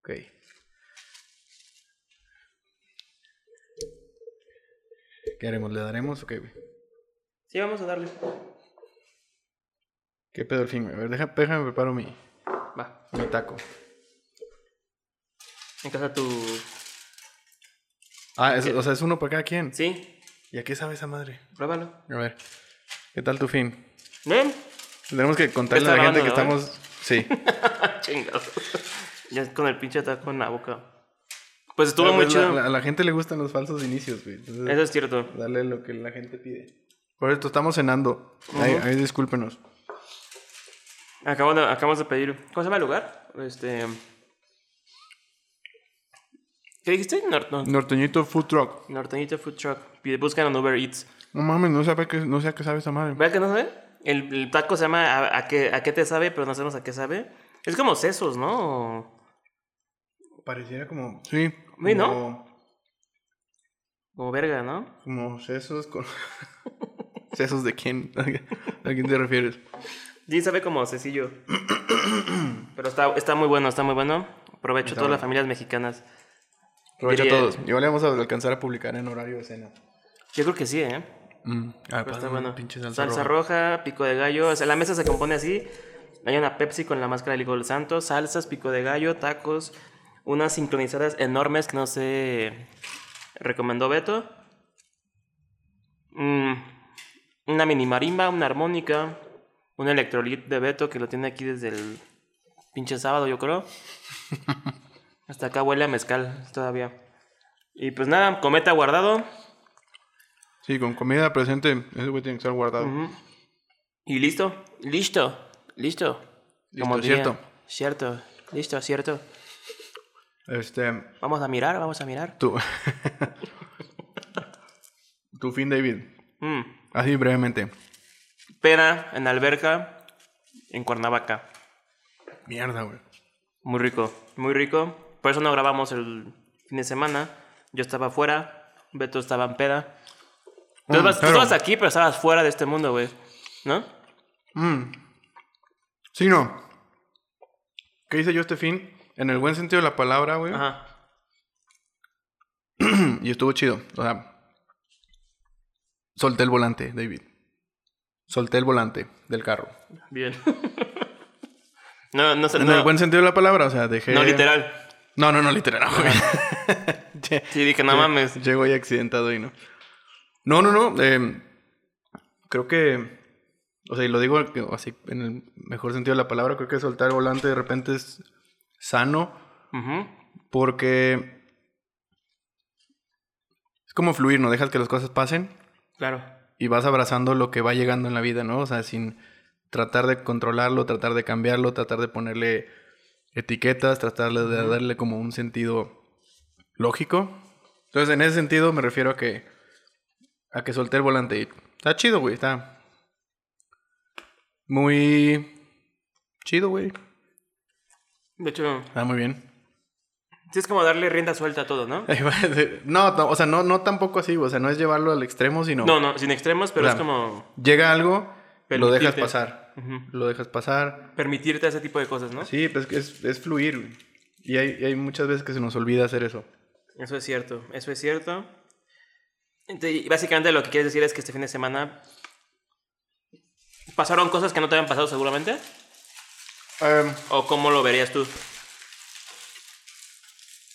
Ok. ¿Qué haremos? ¿Le daremos o qué, güey? Sí, vamos a darle. ¿Qué pedo el fin, güey? A ver, deja- déjame preparo mi, Va. mi taco. En casa tu. Ah, es- o sea, es uno para cada quien. Sí, ¿Y a qué sabe esa madre? pruébalo. A ver. ¿Qué tal tu fin? ¿Ven? Tenemos que contarle a la gente que estamos... Sí. Chingado. Ya con el pinche taco en la boca. Pues estuvo Ah, muy pues, chido. la- la- A la gente le gustan los falsos inicios, güey. Entonces, Eso es cierto. Dale lo que la gente pide. Por esto estamos cenando. Ahí, discúlpenos. Acabo de, acabamos de pedir. ¿Cómo se llama el lugar? Este. ¿Qué dijiste? Nor- no- Norteñito Food Truck. Norteñito Food Truck. Pide- Buscan en Uber Eats. No mames, no sabe qué, no sé a qué sabe esa madre. ¿Verdad que no sabe? El, el taco se llama a, a qué, ¿A qué te sabe? Pero no sabemos a qué sabe. Es como sesos, ¿no? Pareciera como... Sí. Sí, ¿no? como- Como verga, ¿no? Como sesos con... ¿Sesos de quién? ¿A quién te refieres? Sí, sabe como sesillo. Pero está, está muy bueno, está muy bueno. Aprovecho Está todas bueno. las familias mexicanas. Aprovecha a Diría- todos. Igual le vamos a alcanzar a publicar en horario de cena. Yo creo que sí, ¿eh? Mm. Ah, Pero está bueno. Pinche salsa, salsa roja. roja. pico de gallo. O sea, la mesa se compone así. Hay una Pepsi con la máscara del Hijo del Santo, salsas, pico de gallo, tacos, unas sincronizadas enormes que no sé. Recomendó Beto. Mm, una mini marimba, una armónica, un electrolit de Beto que lo tiene aquí desde el pinche sábado, yo creo. Hasta acá huele a mezcal todavía. Y pues nada, cometa guardado. Sí, con comida presente. Ese güey tiene que estar guardado. Y listo, listo, listo. Listo, diría. cierto. Cierto, listo, cierto. Este... Vamos a mirar, vamos a mirar. Tu... tu fin, David. Mm. Así brevemente. Pera en alberca en Cuernavaca. Mierda, güey. Muy rico, muy rico. Por eso no grabamos el fin de semana. Yo estaba afuera, Beto estaba en peda. Tú, Mm, tú estabas aquí, pero estabas fuera de este mundo, güey. ¿No? Mm. Sí, no. ¿Qué hice yo este fin? En el buen sentido de la palabra, güey. Ajá. Y estuvo chido. O sea, solté el volante, David. Solté el volante del carro. Bien. no, no, En no, el buen sentido de la palabra, o sea, dejé. no literal. No, no, no, literal, no, güey. Sí, dije, no mames. Llego ahí accidentado y no. No, no, no. eh, creo que. O sea, y lo digo así en el mejor sentido de la palabra. Creo que soltar el volante de repente es sano. Porque. Es como fluir, ¿no? Dejas que las cosas pasen Claro. y vas abrazando lo que va llegando en la vida, ¿no? O sea, sin tratar de controlarlo, tratar de cambiarlo, tratar de ponerle etiquetas, tratar de darle como un sentido lógico. Entonces, en ese sentido me refiero a que a que solté el volante y está chido, güey, está muy chido, güey. De hecho, Está muy bien. sí es como darle rienda suelta a todo, ¿no? No, no, o sea, no, no tampoco así, o sea, no es llevarlo al extremo, sino No, no, sin extremos, pero O es como llega algo, lo dejas pasar. Lo dejas pasar. permitirte ese tipo de cosas, ¿no? Sí, pues es, es fluir. Y hay, y hay muchas veces que se nos olvida hacer eso. Eso es cierto, eso es cierto. Entonces, básicamente lo que quieres decir es que este fin de semana pasaron cosas que no te habían pasado seguramente. Em, ¿O cómo lo verías tú?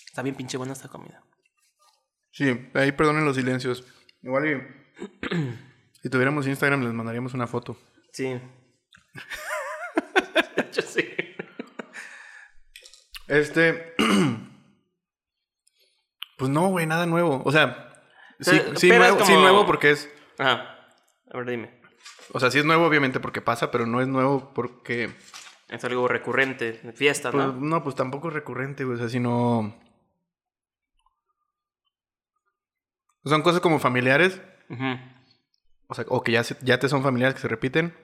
Está bien pinche buena esta comida. sí, ahí perdonen los silencios. Igual y si tuviéramos Instagram les mandaríamos una foto. Sí. Hecho, sí. Este... pues no, güey, nada nuevo. O sea, sí, sea, sí, pero nuevo, sí nuevo porque es... Ajá. A ver, dime. O sea, sí es nuevo obviamente porque pasa, pero no es nuevo porque... Es algo recurrente, de fiesta, Pues, ¿no? no, pues tampoco es recurrente, güey. O sea, sino... Son cosas como familiares. O sea, o que ya, ya te son familiares que se repiten.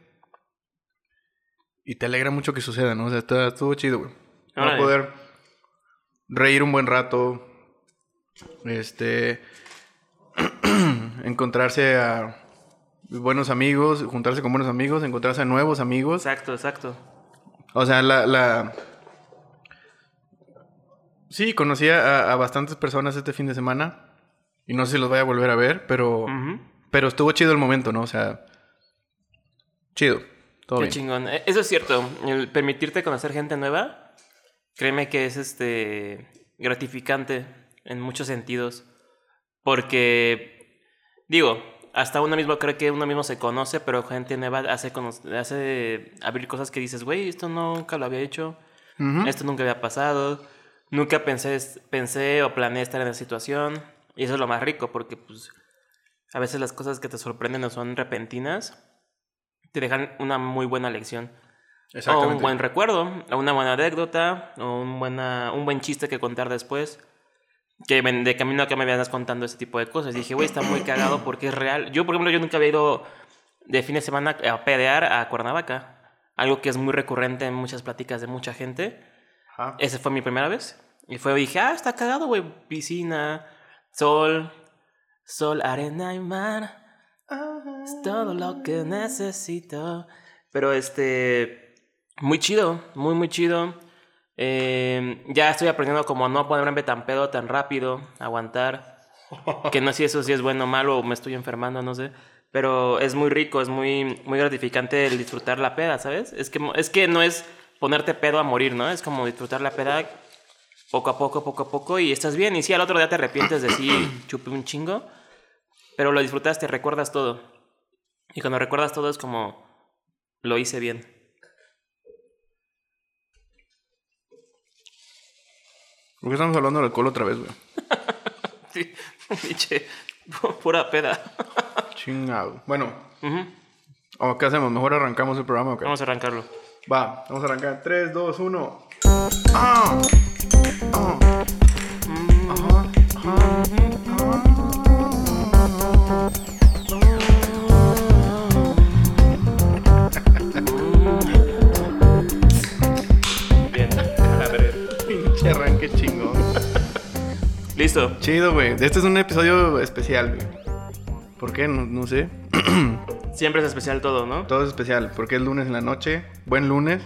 Y te alegra mucho que suceda, ¿no? O sea, está, estuvo chido, güey. Órale. poder reír un buen rato. Este. encontrarse a buenos amigos, juntarse con buenos amigos, encontrarse a nuevos amigos. Exacto, exacto. O sea, la, la. Sí, conocí a, a bastantes personas este fin de semana. Y no sé si los voy a volver a ver, pero. Pero estuvo chido el momento, ¿no? O sea. Chido. Todo Qué bien. chingón. Eh, Eso es cierto. El permitirte conocer gente nueva, créeme que es este gratificante en muchos sentidos. Porque, digo, hasta uno mismo cree que uno mismo se conoce, pero gente nueva hace, hace abrir cosas que dices, güey, esto nunca lo había hecho, esto nunca había pasado, nunca pensé, pensé o planeé estar en esa situación. Y eso es lo más rico, porque pues a veces las cosas que te sorprenden o son repentinas, te dejan una muy buena lección. O un buen recuerdo, o una buena anécdota, o un, buena, un buen chiste que contar después. Que de camino acá me venías contando ese tipo de cosas. Dije, güey, está muy cagado porque es real. Yo, por ejemplo, yo nunca había ido de fin de semana a pedear a Cuernavaca. Algo que es muy recurrente en muchas pláticas de mucha gente. Ajá. Esa fue mi primera vez. Y fue, dije, ah, está cagado, güey. Piscina, sol, sol, arena y mar. Es todo lo que necesito. Pero este, muy chido, muy, muy chido. Eh, ya estoy aprendiendo como no ponerme tan pedo tan rápido, aguantar. Que no sé si eso sí es bueno o malo o me estoy enfermando, no sé. Pero es muy rico, es muy, muy gratificante el disfrutar la peda, ¿sabes? Es que, es que no es ponerte pedo a morir, ¿no? Es como disfrutar la peda poco a poco, poco a poco y estás bien. Y si al otro día te arrepientes de sí, chupé un chingo, pero lo disfrutaste, recuerdas todo. Y cuando recuerdas todo es como, lo hice bien. ¿Por qué estamos hablando del alcohol otra vez, güey? Sí, pu- pura peda. Chingado. Bueno, Ujú, ¿o ¿qué hacemos? ¿Mejor arrancamos el programa o qué? Vamos a arrancarlo. Va, vamos a arrancar. 3, 2, 1. ¡Ah! ¡Ah! Listo. Chido, güey. Este es un episodio especial, güey. ¿Por qué? No, no sé. Siempre es especial todo, ¿no? Todo es especial, porque es lunes en la noche. Buen lunes.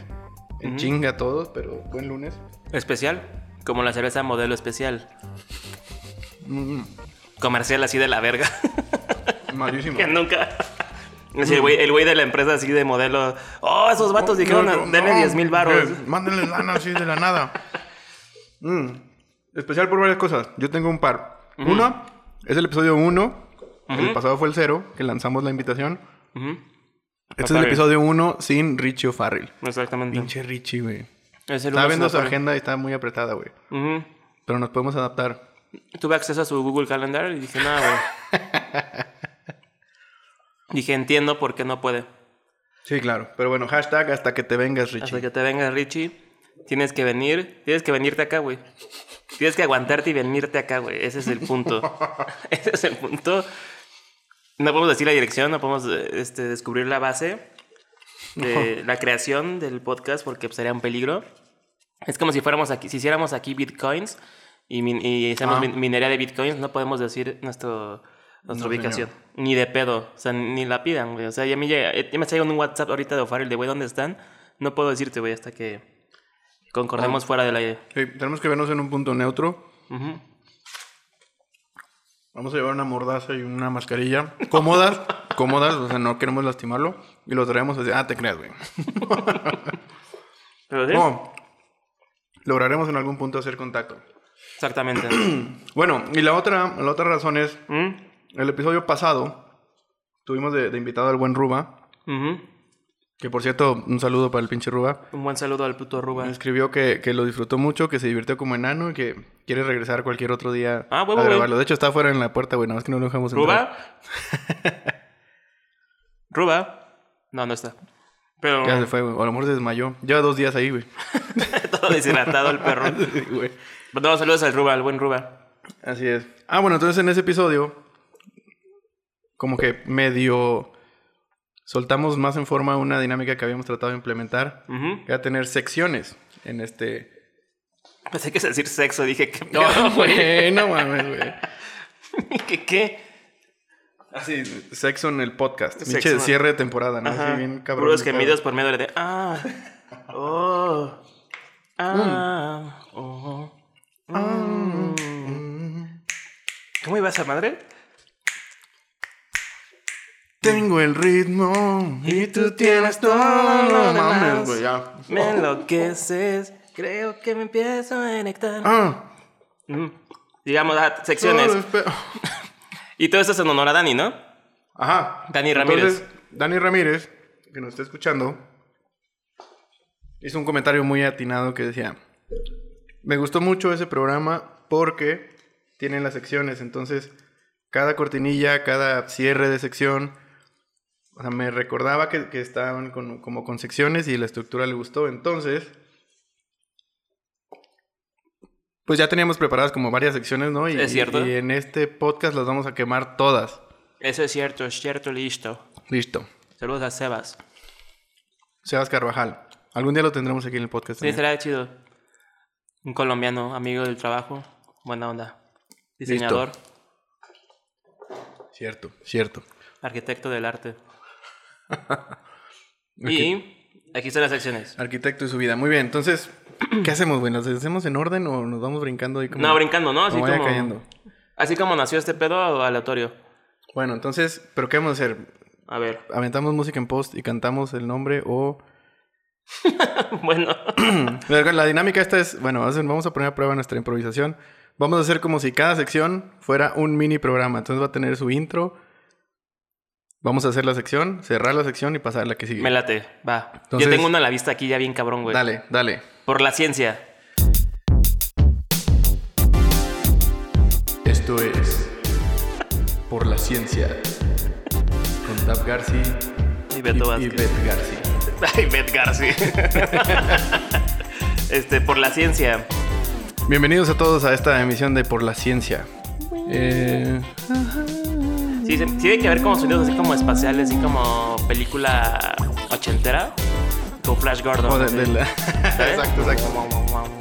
En chinga a todos, pero buen lunes. Especial, como la cerveza modelo especial. Mm, Comercial así de la verga. malísimo. que nunca. Es el güey, el güey de la empresa así de modelo. Oh, esos vatos dijeron, No, no, denle no, 10 mil baros. eh, Mándenle lana así de la nada. Mm, Especial por varias cosas. Yo tengo un par. Uno, es el episodio 1. El pasado fue el 0, que lanzamos la invitación. Este es el episodio 1 sin Richie O'Farrell. Exactamente. Pinche Richie, güey. Estaba viendo su agenda y está muy apretada, güey. Pero nos podemos adaptar. Tuve acceso a su Google Calendar y dije, nada, güey. dije, entiendo por qué no puede. Sí, claro. Pero bueno, hashtag hasta que te vengas, Richie. Hasta que te venga Richie, tienes que venir, tienes que venirte acá, güey. Tienes que aguantarte y venirte acá, güey. Ese es el punto. Ese es el punto. No podemos decir la dirección, no podemos este, descubrir la base de la creación del podcast porque pues, sería un peligro. Es como si fuéramos aquí, si hiciéramos aquí bitcoins y, min- y hiciéramos Ah. min- minería de bitcoins, no podemos decir nuestro, nuestra No, ubicación. señor. Ni de pedo. O sea, ni la pidan, güey. O sea, ya me, llega, ya me un WhatsApp ahorita de O'Farrell de, güey, ¿dónde están? No puedo decirte, güey, hasta que concordemos fuera del aire. Sí, tenemos que vernos en un punto neutro. Vamos a llevar una mordaza y una mascarilla. Cómodas, cómodas, o sea, no queremos lastimarlo. Y lo traemos así. Ah, te creas, güey. Pero sí, No. Lograremos en algún punto hacer contacto. exactamente. Bueno, y la otra, la otra razón es, ¿Mm? el episodio pasado tuvimos de, de invitado al buen Ruba, Ujú. Que por cierto, un saludo para el pinche Ruba. Un buen saludo al puto Ruba. Me escribió que, que lo disfrutó mucho, que se divirtió como enano y que quiere regresar cualquier otro día Ah, a grabarlo. De hecho, está afuera en la puerta, güey, nada más que no lo dejamos entrar. ¿Ruba? ¿Ruba? No, no está. Pero Ya se fue, güey. O a lo mejor se desmayó. Lleva dos días ahí, güey. todo deshidratado el perro. Sí, güey. Saludos al Ruba, al buen Ruba. Así es. Ah, bueno, entonces en ese episodio, como que medio soltamos más en forma una dinámica que habíamos tratado de implementar. Era tener secciones en este. Pensé que es decir sexo, dije, ¿qué No, güey? no mames, güey. ¿Qué qué? Así, sexo en el podcast. Pinche cierre de temporada, ¿no? Así bien cabrón. Puros gemidos por medio de... Ah, oh, ah, Mm. oh. Mm. ¿Cómo iba esa madre? Tengo el ritmo y tú tienes todo. No mames, güey, ya. Me enloqueces. Creo que me empiezo a conectar. Ah, Mm. Digamos, secciones. Y todo esto es en honor a Dani, ¿no? Ajá. Dani Ramírez. Entonces, Dani Ramírez, que nos está escuchando, hizo un comentario muy atinado que decía: Me gustó mucho ese programa porque tienen las secciones. Entonces, cada cortinilla, cada cierre de sección, o sea, me recordaba que, que estaban con- como con secciones y la estructura le gustó. Entonces, pues ya teníamos preparadas como varias secciones, ¿no? Y, Es cierto. Y en este podcast las vamos a quemar todas. Eso es cierto, es cierto, listo. Listo. Saludos a Sebas. Sebas Carvajal. Algún día lo tendremos aquí en el podcast. Sí, será chido. Un colombiano, amigo del trabajo. Buena onda. Diseñador, Cierto, cierto. arquitecto del arte. Y aquí están las secciones. Arquitecto de su vida. Muy bien, entonces, ¿qué hacemos, güey? ¿Las hacemos en orden o nos vamos brincando ahí como... No, brincando, ¿no? Así como vaya como, cayendo? así como nació este pedo aleatorio. Bueno, entonces, ¿pero qué vamos a hacer? A ver. ¿Aventamos música en post y cantamos el nombre o...? bueno. La dinámica esta es, bueno, vamos a poner a prueba nuestra improvisación. Vamos a hacer como si cada sección fuera un mini programa. Entonces va a tener su intro. Vamos a hacer la sección, cerrar la sección y pasar a la que sigue. Me late, va. Entonces- Yo tengo una a la vista aquí ya bien cabrón, güey. Dale, dale. Por la ciencia. Esto es Por la Ciencia con Tab Garci Y Beto y. Bet Garci. Ay, Bet Garci. este, por la ciencia. Bienvenidos a todos a esta emisión de Por la Ciencia. Eh, Sí, tiene que ver como sonidos así como espaciales, así como película ochentera. Con Flash Gordon. o de- de exacto, exacto.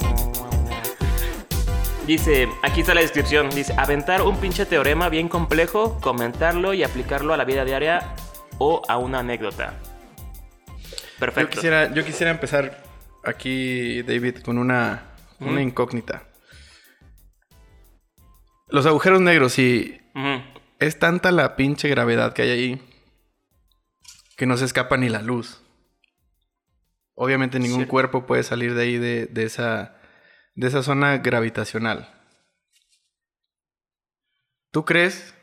Dice, aquí está la descripción. Dice, aventar un pinche teorema bien complejo, comentarlo y aplicarlo a la vida diaria o a una anécdota. Yo Perfecto. quisiera, yo quisiera empezar aquí, David, con una, una incógnita. Los agujeros negros, si Ujú. Es tanta la pinche gravedad que hay ahí que no se escapa ni la luz. Obviamente ningún Sí. cuerpo puede salir de ahí de, de esa, de esa zona gravitacional. ¿Tú crees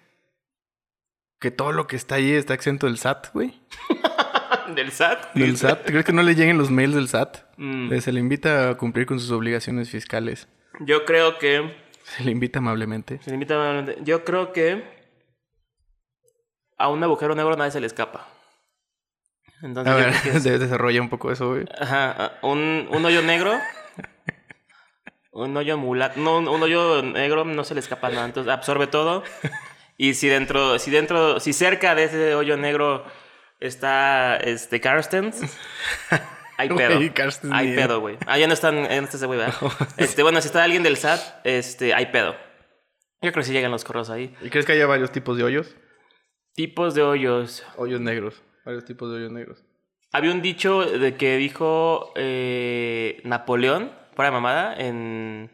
que todo lo que está ahí está exento del SAT, güey? ¿Del SAT? ¿Del SAT? ¿Crees que no le lleguen los mails del SAT? Mm, Eh, Se le invita a cumplir con sus obligaciones fiscales. Yo creo que... Se le invita amablemente. se limita amablemente. Yo creo que a un agujero negro nadie se le escapa. Entonces, A ver, es- de- desarrolla un poco eso, güey. Ajá, un, un hoyo negro. Un hoyo mulato. No, un, un hoyo negro no se le escapa nada. Entonces absorbe todo. Y si dentro, si dentro, si cerca de ese hoyo negro está este Carstens, hay pedo. Carstens hay pedo, güey. Ah, ya no están, ya no está ese güey, ¿verdad? Este, bueno, si está alguien del SAT, este, hay pedo. Yo creo que sí llegan los correos ahí. ¿Y crees que haya varios tipos de hoyos? Tipos de hoyos. Hoyos negros. Varios tipos de hoyos negros. Había un dicho de que dijo eh, Napoleón, de mamada, en.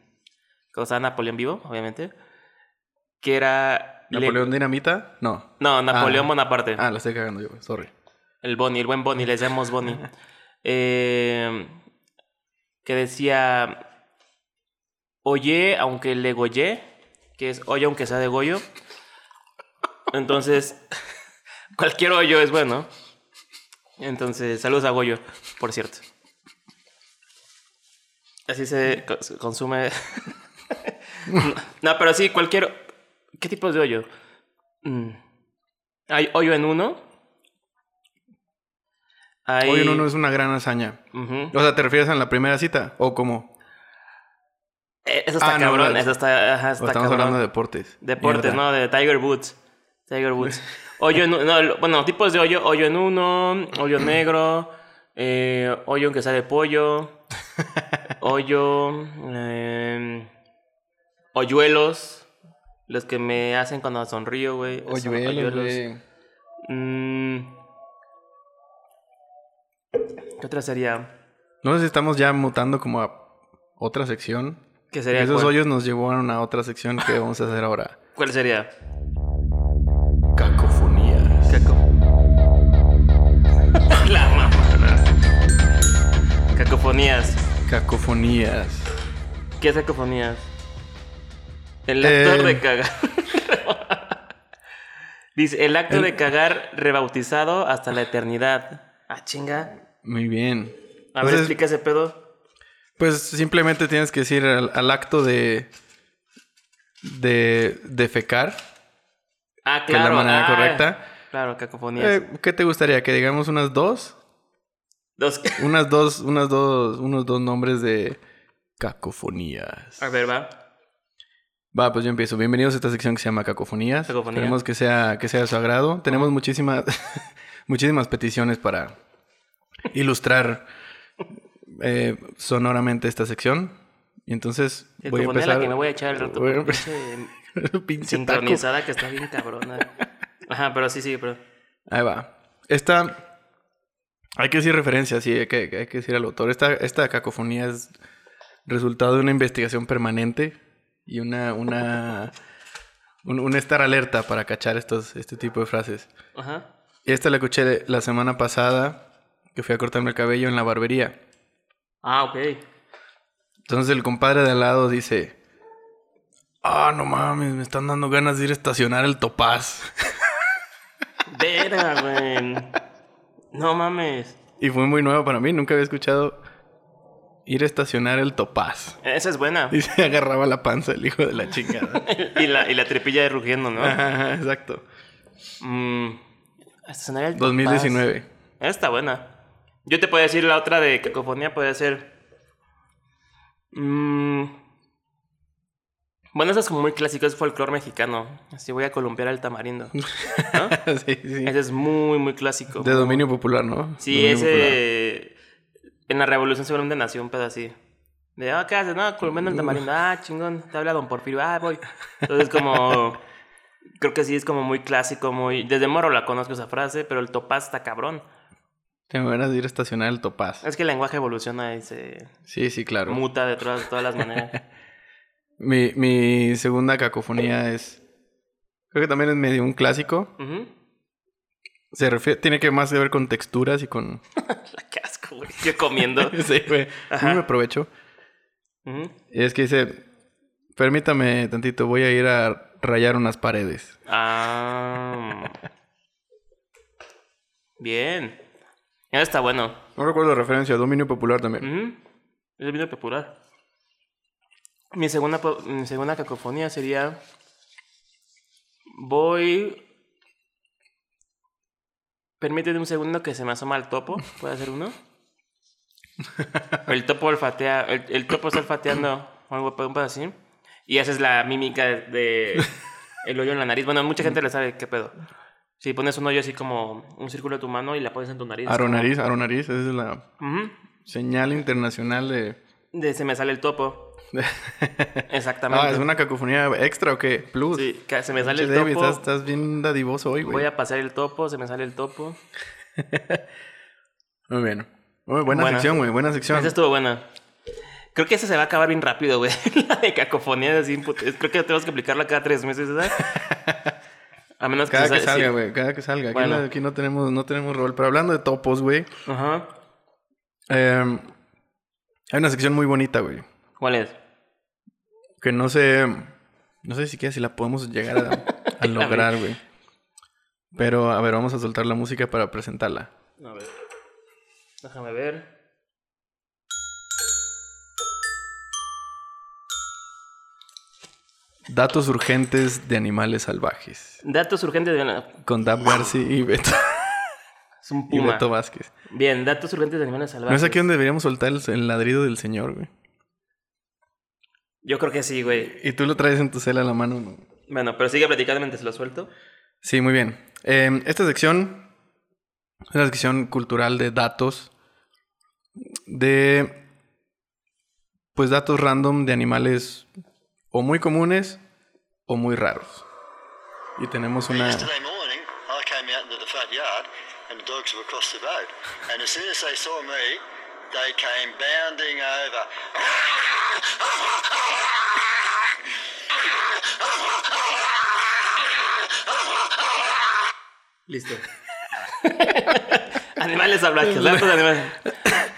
Cuando estaba Napoleón vivo, obviamente. Que era. le- ¿Napoleón Dinamita? No. No, Napoleón Ah. Bonaparte. Ah, la estoy cagando yo. Sorry. El Bonnie, el buen Bonnie, le decíamos Bonnie. Eh, que decía. Oye, aunque le goye, que es oye, aunque sea de Goyo. Entonces, cualquier hoyo es bueno. Entonces, saludos a Goyo, por cierto. Así se co- se consume. no, no, pero sí, cualquier. ¿Qué tipos de hoyo? Mm. Hay hoyo en uno. Hay... Hoyo en uno es una gran hazaña. O sea, ¿te refieres a la primera cita? ¿O cómo? Eh, Eso está Ah, cabrón, no, eso está, ajá, ¿O está estamos cabrón. hablando de deportes? Deportes, Mierda. ¿no? De Tiger Woods. Tiger Woods. Hoyo en no, bueno, tipos de hoyo, hoyo en uno, hoyo negro, eh, hoyo en que sale pollo, hoyo, eh, hoyuelos, los que me hacen cuando sonrío, güey. Hoyuelos, güey. Mm. ¿Qué otra sería? No sé si estamos ya mutando como a otra sección. ¿Qué sería? Esos cuál? hoyos nos llevaron a otra sección que vamos a hacer ahora. ¿Cuál sería? Cacofonías. Cacofonías. ¿Qué cacofonías? El Eh. acto de cagar. Dice, el acto de cagar rebautizado hasta la eternidad. Ah, chinga. Muy bien. A ver, explica ese pedo. Pues simplemente tienes que decir al, al acto de. de defecar, Ah, que es claro. la manera ah, correcta. Claro, cacofonías. Eh, ¿Qué te gustaría? ¿Que digamos unas dos? Dos. Unas dos, unas dos, unos dos nombres de cacofonías. A ver, va. Va, pues yo empiezo. Bienvenidos a esta sección que se llama Cacofonías. Cacofonía. Esperemos que sea, que sea de su agrado. Tenemos muchísimas, muchísimas peticiones para ilustrar eh, sonoramente esta sección. Y entonces voy a Cacofonía empezar. la que me voy a echar el rato. Voy a por empezar- pinche Pinche taco. sincronizada que está bien cabrona. Ajá, pero sí, sí, pero. Ahí va. Esta. Hay que decir referencia, sí, hay que, hay que decir al autor. Esta, esta cacofonía es resultado de una investigación permanente y una. una un, un estar alerta para cachar estos, este tipo de frases. Ajá. Y esta la escuché la semana pasada que fui a cortarme el cabello en la barbería. Ah, ok. Entonces el compadre de al lado dice: Ah, no mames, me están dando ganas de ir a estacionar el topaz. Verga, güey. No mames. y fue muy nuevo para mí, nunca había escuchado ir a estacionar el topaz. Esa es buena. Y se agarraba la panza el hijo de la chingada. y, la, y la tripilla de rugiendo, ¿no? Ajá, ajá, exacto. Mm, estacionar el topaz. 2019. Esa está buena. Yo te puedo decir la otra de cacofonía, puede ser. Mm, bueno, eso es como muy clásico, es folclore mexicano. Así voy a columpiar el tamarindo. ¿no? sí, sí. Ese es muy, muy clásico. De dominio popular, ¿no? Sí, Dominio ese. En la revolución seguramente nació un pedo así. De, ah, ¿qué haces? No, columpiando el tamarindo. Ah, chingón, te habla Don Porfirio. Ah, voy. Entonces, como. Creo que sí es como muy clásico, muy. Desde moro la conozco esa frase, pero el topaz está cabrón. Tengo ganas de ir a estacionar el topaz. Es que el lenguaje evoluciona y se Sí, sí, claro. muta de todas, todas las maneras. Mi, mi segunda cacofonía es. Creo que también es medio un clásico. Se refiere, tiene que más que ver con texturas y con. La qué asco, güey. Yo comiendo. sí, güey. Me aprovecho. Y es que dice: Permítame tantito, voy a ir a rayar unas paredes. Ah. Bien. Eso está bueno. No recuerdo la referencia, dominio popular también. Es video popular. Mi segunda, mi segunda cacofonía sería. Voy. Permíteme un segundo que se me asoma el topo. ¿Puede hacer uno? El topo olfatea. El, el topo está olfateando o algo así. Y esa es la mímica de, el hoyo en la nariz. Bueno, mucha gente le sabe qué pedo. Si pones un hoyo así como un círculo de tu mano y la pones en tu nariz. es Aro como- nariz, aro nariz, esa es la Ujú. señal internacional de. De se me sale el topo. Exactamente. Ah, ¿es una cacofonía extra o qué? Plus. Sí, se me sale el David, topo. estás, estás bien dadivoso hoy, güey. Voy a pasar el topo, se me sale el topo. Muy bien. Muy buena, Buena. sección, güey. Buena sección. Esa estuvo buena. Creo que esa se va a acabar bien rápido, güey. La de cacofonía de así, Creo que tenemos que aplicarla cada tres meses, ¿sabes? A menos que, Cada que sa- salga, sí. güey. Cada que salga. Aquí, Bueno. no, aquí no tenemos, no tenemos rol. Pero hablando de topos, güey. Ajá. eh, hay una sección muy bonita, güey. ¿Cuál es? Que no sé. No sé siquiera si la podemos llegar a, a lograr, güey. Pero, a ver, vamos a soltar la música para presentarla. A ver. Déjame ver. Datos urgentes de animales salvajes. Datos urgentes de. Con Dab Garci y Beto, Es un y puma. Beto Vázquez. Bien, datos urgentes de animales ¿No salvajes. es aquí donde deberíamos soltar el, el ladrido del señor, güey? Yo creo que sí, güey. Y tú lo traes en tu cela a la mano, ¿no? Bueno, pero sigue platicando mientras lo suelto. Sí, muy bien. Eh, esta sección es una sección cultural de datos. De. Pues datos random de animales o muy comunes o muy raros. Y tenemos una. They came bounding over. Listo. animales salvajes, datos de animales.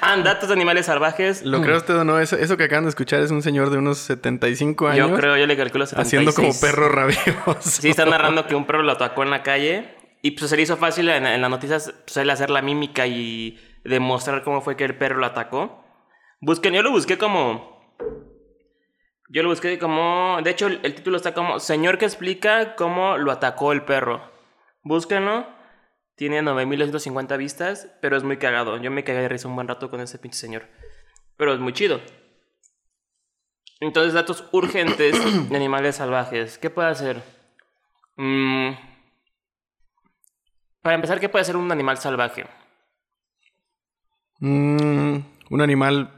Ah, datos de animales salvajes. Lo creo usted o no, eso, eso que acaban de escuchar es un señor de unos 75 años. Yo creo, yo le calculo 76. Haciendo como perro rabioso. Sí, está narrando que un perro lo atacó en la calle. Y pues se le hizo fácil en, en las noticias pues, él hacer la mímica y demostrar cómo fue que el perro lo atacó. Busquen, yo lo busqué como. Yo lo busqué como. De hecho, el, título está como Señor que explica cómo lo atacó el perro. Búsquenlo. Tiene 9250 vistas, pero es muy cagado. Yo me cagué de risa un buen rato con ese pinche señor. Pero es muy chido. Entonces, datos urgentes de animales salvajes. ¿Qué puede hacer? Mm, Para empezar, ¿qué puede hacer un animal salvaje? Mm, un animal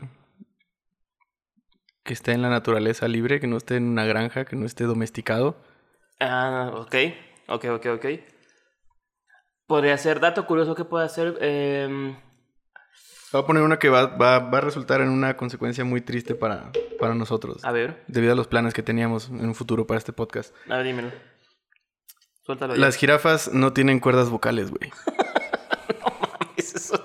que esté en la naturaleza libre, que no esté en una granja, que no esté domesticado. Ah, ok. Ok, ok, ok. Podría ser, dato curioso, ¿qué puede hacer? Em, Voy a poner una que va, va- va a resultar en una consecuencia muy triste para, para nosotros. a ver, Debido a los planes que teníamos en un futuro para este podcast. a ver, dímelo. Suéltalo ya. Las jirafas no tienen cuerdas vocales, güey. ¿Es eso?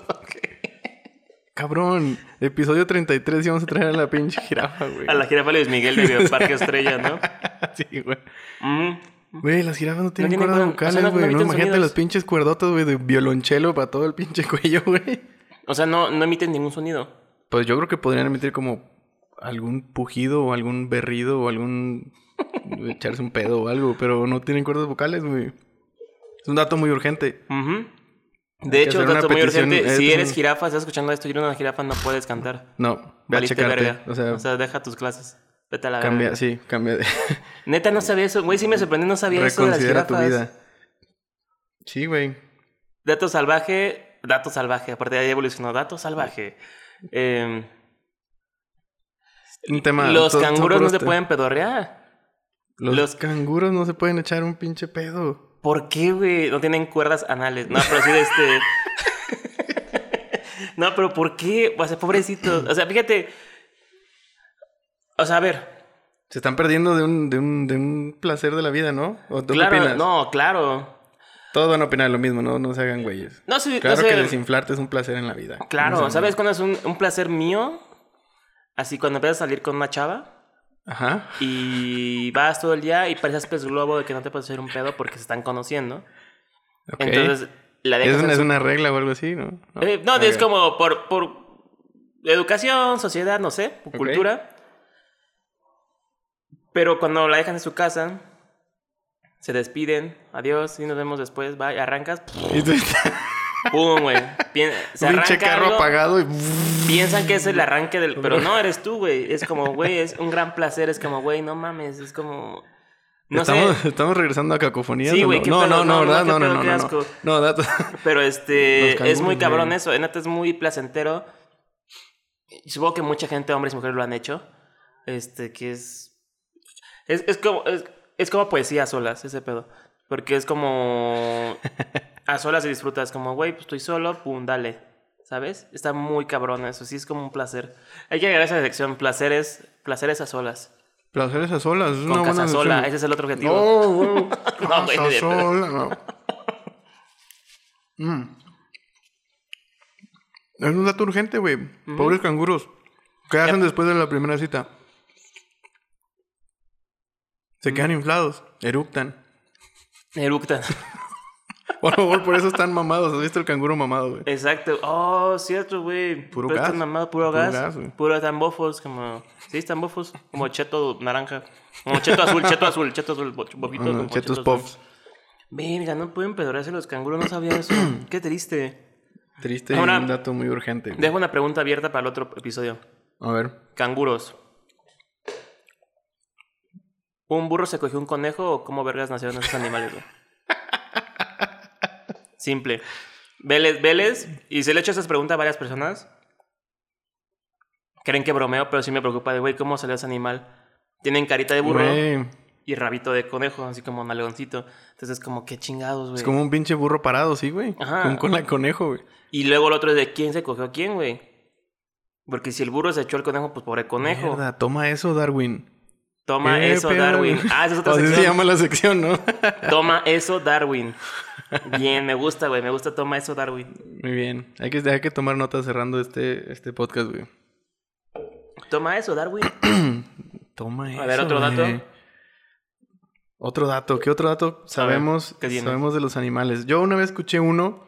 Cabrón, episodio 33 y vamos a traer a la pinche jirafa, güey. A la jirafa Luis Miguel de Bioparque Estrella, ¿no? Sí, güey. Mm. Güey, las jirafas no tienen tienen cuerdas o vocales, sea, no- no güey. No, imagínate sonidos. los pinches cuerdotas, güey, de violonchelo para todo el pinche cuello, güey. O sea, no, no emiten ningún sonido. Pues yo creo que podrían emitir como algún pujido o algún berrido o algún... echarse un pedo o algo, pero no tienen cuerdas vocales, güey. Es un dato muy urgente. Hay De hecho, dato muy urgente. Si eres jirafa, estás escuchando esto y eres una jirafa, no puedes cantar. No, ve a checarte. verga. O sea, deja tus clases. Vete a la cambia, verga. sí, cambia de... Neta, no sabía eso. Güey, sí me sorprendió, no sabía eso de las Reconsidera tu jirafas. vida. Sí, güey. Dato salvaje. Dato salvaje. Aparte de ahí evolucionó. Dato salvaje. Eh, Un tema... los todo- todo canguros no se este- pueden pedorrear. Los, los- canguros no se pueden echar un pinche pedo. ¿Por qué, güey? No tienen cuerdas anales. No, pero sí de este. no, pero ¿por qué? O sea, pobrecitos. O sea, fíjate. O sea, a ver. Se están perdiendo de un, de un, de un placer de la vida, ¿no? ¿O tú qué Claro, opinas? no, claro. Todos van a opinar lo mismo, ¿no? No se hagan güeyes. No, sí, Claro o sea, que desinflarte es un placer en la vida. Claro, No ¿sabes cuándo es un, un placer mío? Así cuando empiezas a salir con una chava Ajá. y vas todo el día y pareces pez globo de que no te puedes hacer un pedo porque se están conociendo. Ok. Entonces, la ¿Es, dejas en una, es una regla o algo así, ¿no? Eh, no, Ok. es como por, por educación, sociedad, no sé, Ok. cultura. Pero cuando la dejan en su casa, se despiden, adiós, y nos vemos después, bye, arrancas, Y tú- pum, güey. Pinche carro algo, apagado y... Piensan que es el arranque del... Pero no, eres tú, güey. Es como, güey, es un gran placer. Es como, güey, no mames. Es como... No estamos, sé. estamos regresando a cacofonías. Sí, ¿o güey, no? no, no, no, no, ¿verdad? no, No, no, no, no, no. dato. Pero este... Es muy cabrón güey. eso. Neta, es muy placentero. Y Supongo que mucha gente, hombres y mujeres, lo han hecho. Este, que es... Es, es como... Es, es como poesía a solas, ese pedo. Porque es como... A solas se disfruta. Es como, güey, pues estoy solo, pum, dale. ¿Sabes? Está muy cabrón eso. Sí, es como un placer. Hay que agregar esa sección. Placeres, placeres a solas. Placeres a solas. Es una Con buena casa sola. Ese es el otro objetivo. No, güey. No, güey, Casa sola, no. Mm. Es un dato urgente, güey. Pobres canguros. ¿Qué hacen después de la primera cita? Se quedan inflados, eructan. Eructan. Por favor, por eso están mamados. ¿Has visto el canguro mamado, güey? Exacto. Oh, cierto, güey. Puro Pero gas. están mamados, puro, Puro gas. gas, puro están bofos, como... Sí, están bofos. Como cheto naranja. Como cheto azul, cheto azul, cheto azul. bo- Bobitos Ah, como chetos azul. puffs. Verga, no pueden pedorarse los canguros. No sabía eso. Qué triste. Triste y Ahora- un dato muy urgente. güey. Dejo una pregunta abierta para el otro episodio. A ver. Canguros. ¿Un burro se cogió un conejo o cómo vergas nacieron esos animales, güey? Simple. Vélez, Vélez, y se le he hecho esas preguntas a varias personas. Creen que bromeo, pero sí me preocupa de, güey, ¿cómo salió ese animal? Tienen carita de burro y rabito de conejo, así como nalgoncito. Entonces, como, qué chingados, güey. es como un pinche burro parado, sí, güey. Ajá. Con, con la conejo, güey. Y luego el otro es de quién se cogió a quién, güey. Porque si el burro se echó el conejo, pues pobre conejo. Mierda, toma eso, Darwin. Toma ¿Qué eso? Darwin. Ah, esa es otra Así se sección. llama la sección, ¿no? Toma eso, Darwin. Bien, me gusta, güey. Me gusta toma eso, Darwin. Muy bien. Hay que, hay que tomar notas cerrando este, este podcast, güey. Toma eso, Darwin. Toma eso. A ver, ¿otro dato? Otro dato. ¿Qué otro dato sabemos, sabemos de los animales? Yo una vez escuché uno,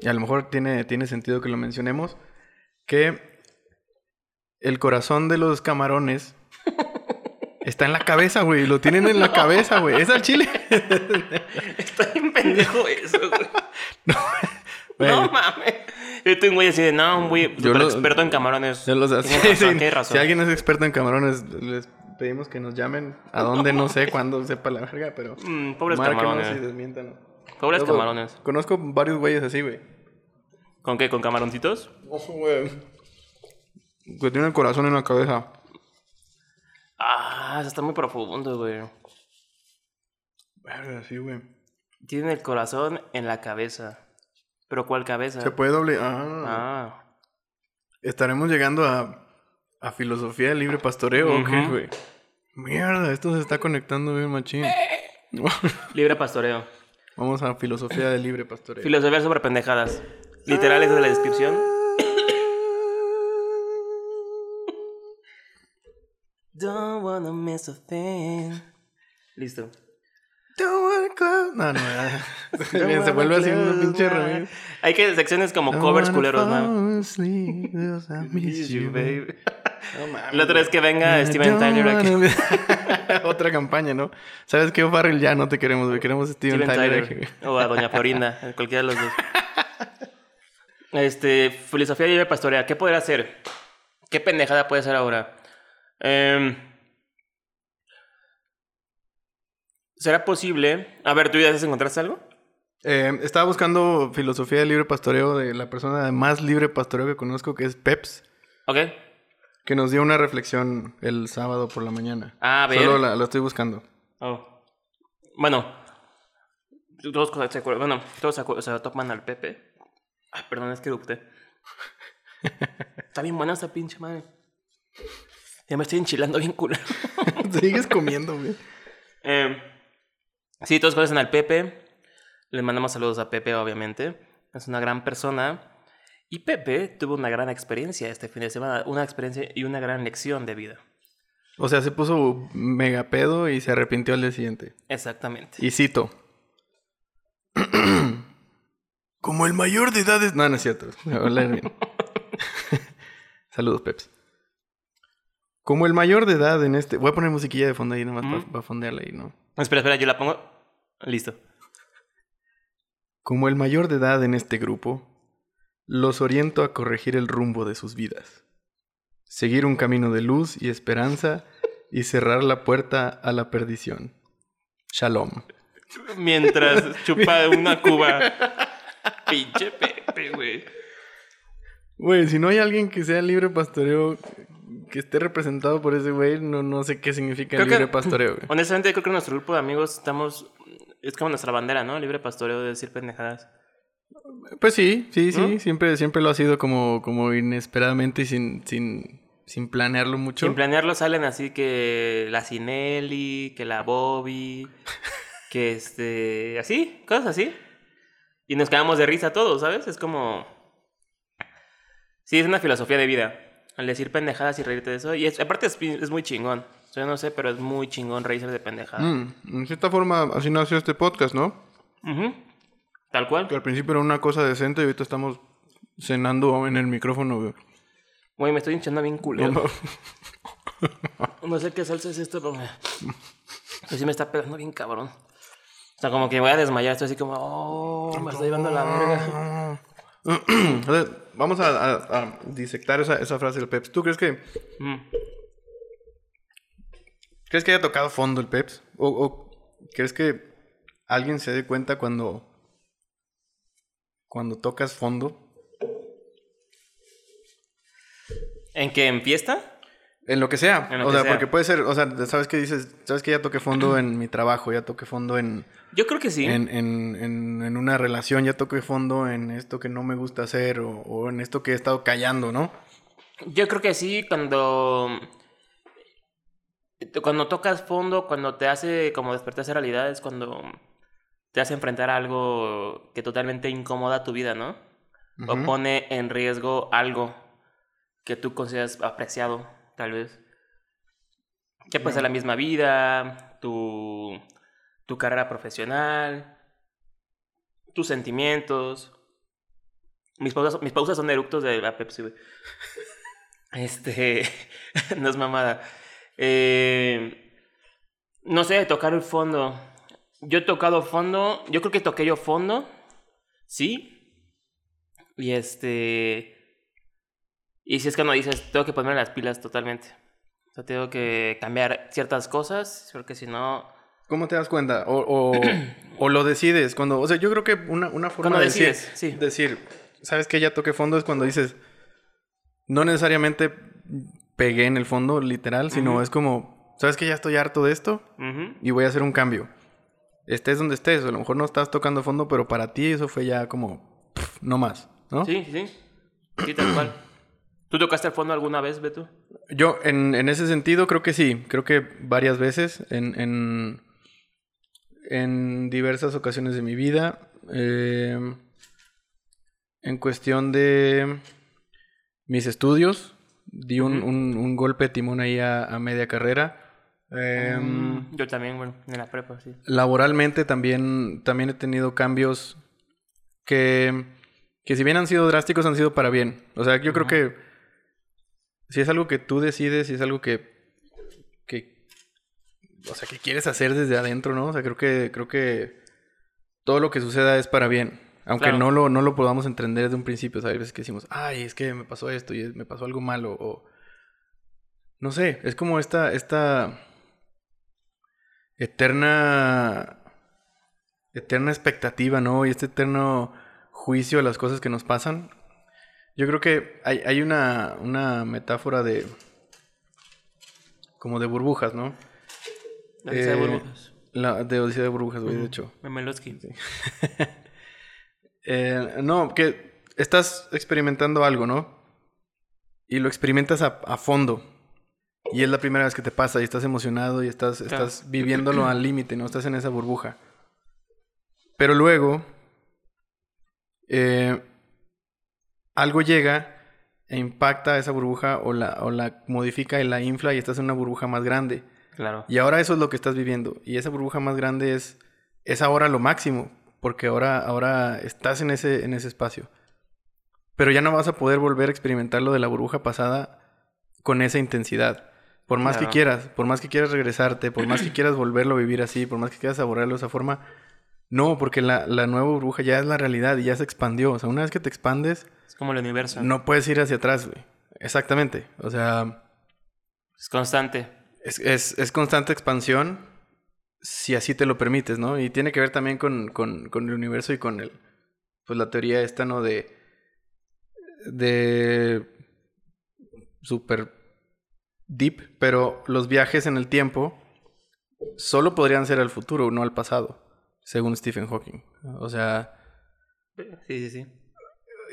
y a lo mejor tiene, tiene sentido que lo mencionemos, que el corazón de los camarones está en la cabeza, güey. Lo tienen en la cabeza, güey. Es al chile. Está bien pendejo eso, güey. No mames. Yo tengo un güey así de, no, un güey Yo lo- experto en camarones. yo los- Tienes sí, razón, sí. razón. Si alguien es experto en camarones, les pedimos que nos llamen. A dónde, no sé, cuándo sepa la verga, pero... Mm, pobres camarones. y. Pobres Luego, camarones. Conozco varios güeyes así, güey. ¿Con qué? ¿Con camaroncitos? Ojo, güey. Que tienen el corazón en la cabeza. Ah, eso está muy profundo, güey. Verga, sí, güey. Tienen el corazón en la cabeza. ¿Pero cuál cabeza? Se puede doble... Ah. Ah. Estaremos llegando a... A filosofía del libre pastoreo, ¿o qué, güey? Mierda, esto se está conectando bien machín. Libre pastoreo. Vamos a filosofía del libre pastoreo. Filosofía sobre pendejadas. Literal, esa es la descripción. Don't wanna miss a thing. Listo. Don't wanna close- No, no. Bien, se vuelve así un pinche remix. Hay que secciones como Don't covers culeros, ¿no? asleep, miss you, baby. No mames. La otra vez que venga Steven Tyler aquí. wanna- Otra campaña, ¿no? ¿Sabes qué, O'Farrell? Ya no te queremos, güey. Queremos a Steven, Steven Tyler. Tyler. aquí. O a Doña Florinda, a cualquiera de los dos. Este, filosofía libre pastorea. ¿Qué podrá hacer? ¿Qué pendejada puede hacer ahora? Em, ¿Será posible? A ver, ¿tú ya encontraste algo? Eh, estaba buscando filosofía del libre pastoreo de la persona más libre pastoreo que conozco, que es Peps, Ok. que nos dio una reflexión el sábado por la mañana. A ver. Solo la, la estoy buscando. Oh. Bueno. Todos se acuerdan. Bueno, todos se, acuerdan, se topan al Pepe. Ay, perdón, es que erupté. Está bien buena esta pinche madre. Ya me estoy enchilando bien culero. Sigues comiendo, güey. Eh, sí, todos conocen al Pepe. Le mandamos saludos a Pepe, obviamente. Es una gran persona. Y Pepe tuvo una gran experiencia este fin de semana. Una experiencia y una gran lección de vida. O sea, se puso mega pedo y se arrepintió al día siguiente. Exactamente. Y cito. Como el mayor de edades... No, no es cierto. Saludos, Peps. Como el mayor de edad en este... Voy a poner musiquilla de fondo ahí nomás Ujú. para fondearla ahí, ¿no? Espera, espera, yo la pongo. Listo. Como el mayor de edad en este grupo, los oriento a corregir el rumbo de sus vidas. Seguir un camino de luz y esperanza y cerrar la puerta a la perdición. Shalom. Mientras chupa una cuba. Pinche Pepe, güey. Güey, si no hay alguien que sea libre pastoreo, que esté representado por ese güey, no, no sé qué significa Creo que- libre pastoreo, güey. Honestamente, creo que nuestro grupo de amigos estamos. Es como nuestra bandera, ¿no? Libre pastoreo de decir pendejadas. Pues sí, sí, sí, ¿No? siempre, siempre lo ha sido como, como inesperadamente y sin, sin, sin planearlo mucho. Sin planearlo salen así que la Cinelli, que la Bobby, que este. Así, cosas así. Y nos quedamos de risa todos, ¿sabes? Es como. Sí, es una filosofía de vida. Al decir pendejadas y reírte de eso. Y es- aparte es, es muy chingón. Yo no sé, pero es muy chingón reírse de pendejadas. Mm, en cierta forma, así nació este podcast, ¿no? Tal cual. Que al principio era una cosa decente y ahorita estamos cenando en el micrófono, güey. Güey, me estoy hinchando bien culero. No, No, no. sé qué salsa es esto, pero me... pues sí me está pegando bien cabrón. O sea, como que voy a desmayar. Estoy así como, oh, me está llevando la verga. Vamos a, a- a disectar esa, esa frase del Peps. ¿Tú crees que Mm. crees que haya tocado fondo el Peps? ¿O, o crees que alguien se dé cuenta cuando cuando tocas fondo? ¿En qué? ¿En fiesta? En lo que sea. Lo o que sea, sea. porque puede ser, o sea, sabes que dices, sabes que ya toqué fondo en mi trabajo, ya toqué fondo en, Yo creo que sí. en, en, en, en una relación, ya toqué fondo en esto que no me gusta hacer o, o en esto que he estado callando, ¿no? Yo creo que sí, cuando. Cuando tocas fondo, cuando te hace como despertar esa realidad, es cuando te hace enfrentar algo que totalmente incomoda tu vida, ¿no? O pone en riesgo algo que tú consideras apreciado, tal vez. Puede ser la misma vida, tu, tu carrera profesional, tus sentimientos. Mis pausas, mis pausas son eructos de la Pepsi, güey. Este, no es mamada. Eh, no sé, tocar el fondo. Yo he tocado fondo, yo creo que toqué yo fondo, sí. Y este... Y si es que no dices, tengo que ponerme las pilas totalmente. O sea, tengo que cambiar ciertas cosas, porque si no... ¿Cómo te das cuenta? O, o, o lo decides cuando, o sea, yo creo que una, una forma de decir, decides, sí. decir, sabes que ya toqué fondo es cuando dices, no necesariamente pegué en el fondo, literal, sino Ujú. es como, sabes que ya estoy harto de esto Ujú. y voy a hacer un cambio. Estés donde estés, a lo mejor no estás tocando fondo, pero para ti eso fue ya como, pff, no más, ¿no? Sí, sí. Sí, tal cual. ¿Tú tocaste el fondo alguna vez, Beto? Yo, en, en ese sentido, creo que sí. Creo que varias veces en, en, en diversas ocasiones de mi vida. Eh, en cuestión de mis estudios, di un, un- un golpe de timón ahí a, a media carrera. Eh, Mm, Yo también, bueno, en la prepa, sí. Laboralmente también, también he tenido cambios que, que si bien han sido drásticos, han sido para bien. O sea, yo creo que si es algo que tú decides, si es algo que, que, o sea, que quieres hacer desde adentro, ¿no? O sea, creo que, creo que todo lo que suceda es para bien. Aunque Claro. no, lo, no lo podamos entender desde un principio. Sea, hay veces que decimos, ay, es que me pasó esto y me pasó algo malo. O no sé, es como esta, esta eterna, eterna expectativa, ¿no? Y este eterno juicio a las cosas que nos pasan. Yo creo que hay, hay una, una metáfora de, como de burbujas, ¿no? La lista de Eh, burbujas. La, de Odisea de burbujas, güey, de hecho. Memelowski. Eh, no, que estás experimentando algo, ¿no? Y lo experimentas a, a fondo. Y es la primera vez que te pasa y estás emocionado y estás, Claro. estás viviéndolo al límite, ¿no? Estás en esa burbuja. Pero luego, eh, algo llega e impacta esa burbuja o la, o la modifica y la infla y estás en una burbuja más grande. Claro. Y ahora eso es lo que estás viviendo. Y esa burbuja más grande es, es ahora lo máximo. Porque ahora, ahora estás en ese, en ese espacio. Pero ya no vas a poder volver a experimentar lo de la burbuja pasada con esa intensidad. Por más Claro. que quieras, por más que quieras regresarte, por más que quieras volverlo a vivir así, por más que quieras saborearlo de esa forma. No, porque la, la nueva burbuja ya es la realidad y ya se expandió. O sea, una vez que te expandes, Es como el universo. no puedes ir hacia atrás, güey. Exactamente. O sea, Es constante. es, es, es constante expansión si así te lo permites, ¿no? Y tiene que ver también con, con, con el universo y con el, pues la teoría esta, ¿no? De, de super deep, pero los viajes en el tiempo solo podrían ser al futuro, no al pasado, según Stephen Hawking. O sea, Sí, sí, sí.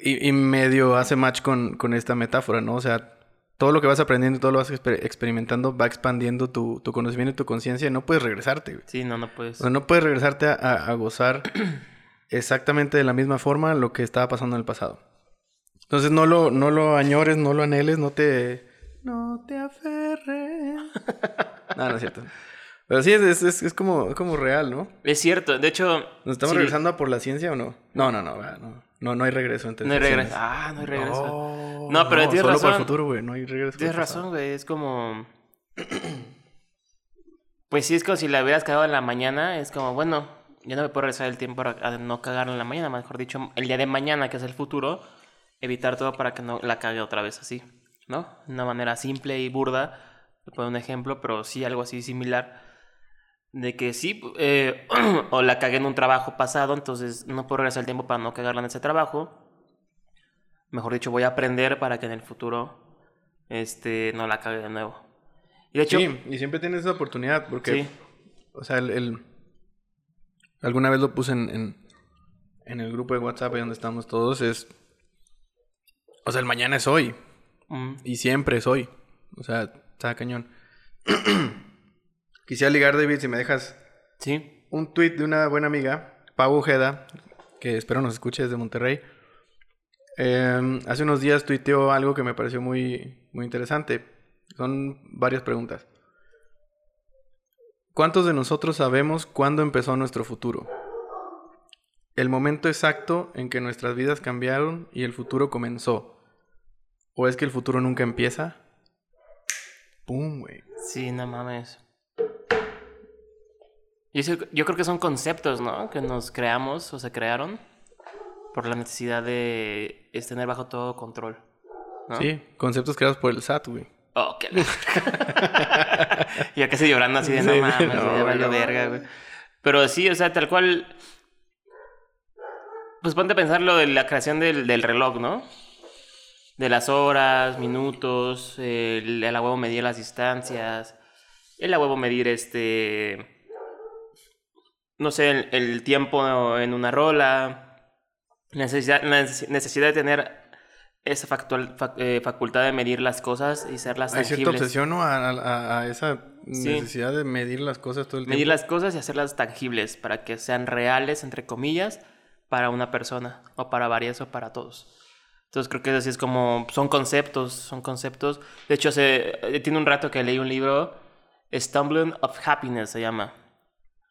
Y, y medio hace match con, con esta metáfora, ¿no? O sea, todo lo que vas aprendiendo y todo lo vas exper- experimentando va expandiendo tu, tu conocimiento y tu conciencia y no puedes regresarte. güey. Sí, no, no puedes. O sea, no puedes regresarte a, a- a gozar exactamente de la misma forma lo que estaba pasando en el pasado. Entonces no lo, no lo añores, no lo anheles, no te... No te aferres. no, no es cierto. Pero sí, es, es, es como, es como real, ¿no? Es cierto. De hecho. ¿Nos estamos sí, regresando a por la ciencia o no? No, no, no, no. No, no hay regreso entre No hay regreso. Ah, no hay regreso. No, No, pero tienes solo para el razón. futuro, güey. No hay regreso. Tienes razón, güey. Es como. Pues sí, es como si la hubieras cagado en la mañana. Es como, bueno, yo no me puedo regresar el tiempo a no cagarla en la mañana. Mejor dicho, el día de mañana, que es el futuro, evitar todo para que no la cague otra vez así. ¿No? De una manera simple y burda. Te pongo un ejemplo, pero sí algo así similar. De que sí, eh, o la cagué en un trabajo pasado, entonces no puedo regresar el tiempo para no cagarla en ese trabajo. Mejor dicho, voy a aprender para que en el futuro este, no la cague de nuevo. Y de hecho, Sí, y siempre tienes esa oportunidad porque, sí, o sea, el, el- alguna vez lo puse en, en, en el grupo de WhatsApp ahí donde estamos todos, es, o sea, el mañana es hoy mm, y siempre es hoy. O sea, está cañón. Quisiera ligar, David, si me dejas sí, un tweet de una buena amiga, Pau Ojeda, que espero nos escuche desde Monterrey. Eh, hace unos días tuiteó algo que me pareció muy, muy interesante. Son varias preguntas. ¿Cuántos de nosotros sabemos cuándo empezó nuestro futuro? El momento exacto en que nuestras vidas cambiaron y el futuro comenzó. ¿O es que el futuro nunca empieza? ¡Pum, güey! sí, no mames. Y eso- yo creo que son conceptos, ¿no? Que nos creamos o se crearon por la necesidad de es tener bajo todo control. ¿no? Sí, conceptos creados por el SAT, güey. Oh, qué Ya casi llorando así de no Sí, mames, no, valió no verga, güey. Pero sí, o sea, tal cual. Pues ponte a pensar lo de la creación del, del reloj, ¿no? De las horas, minutos, el, el a huevo medir las distancias, el a huevo medir este. No sé, el, el tiempo en una rola, la necesidad, la neces- necesidad de tener esa factual- fac- eh, facultad de medir las cosas y serlas Hay cierta tangibles. obsesión ¿no? a, a- a esa Sí. necesidad de medir las cosas todo el Medir tiempo. las cosas y hacerlas tangibles para que sean reales, entre comillas, para una persona, o para varias, o para todos. Entonces creo que así es como, son conceptos, son conceptos. De hecho, hace, eh, tiene un rato que leí un libro, Stumbling of Happiness se llama.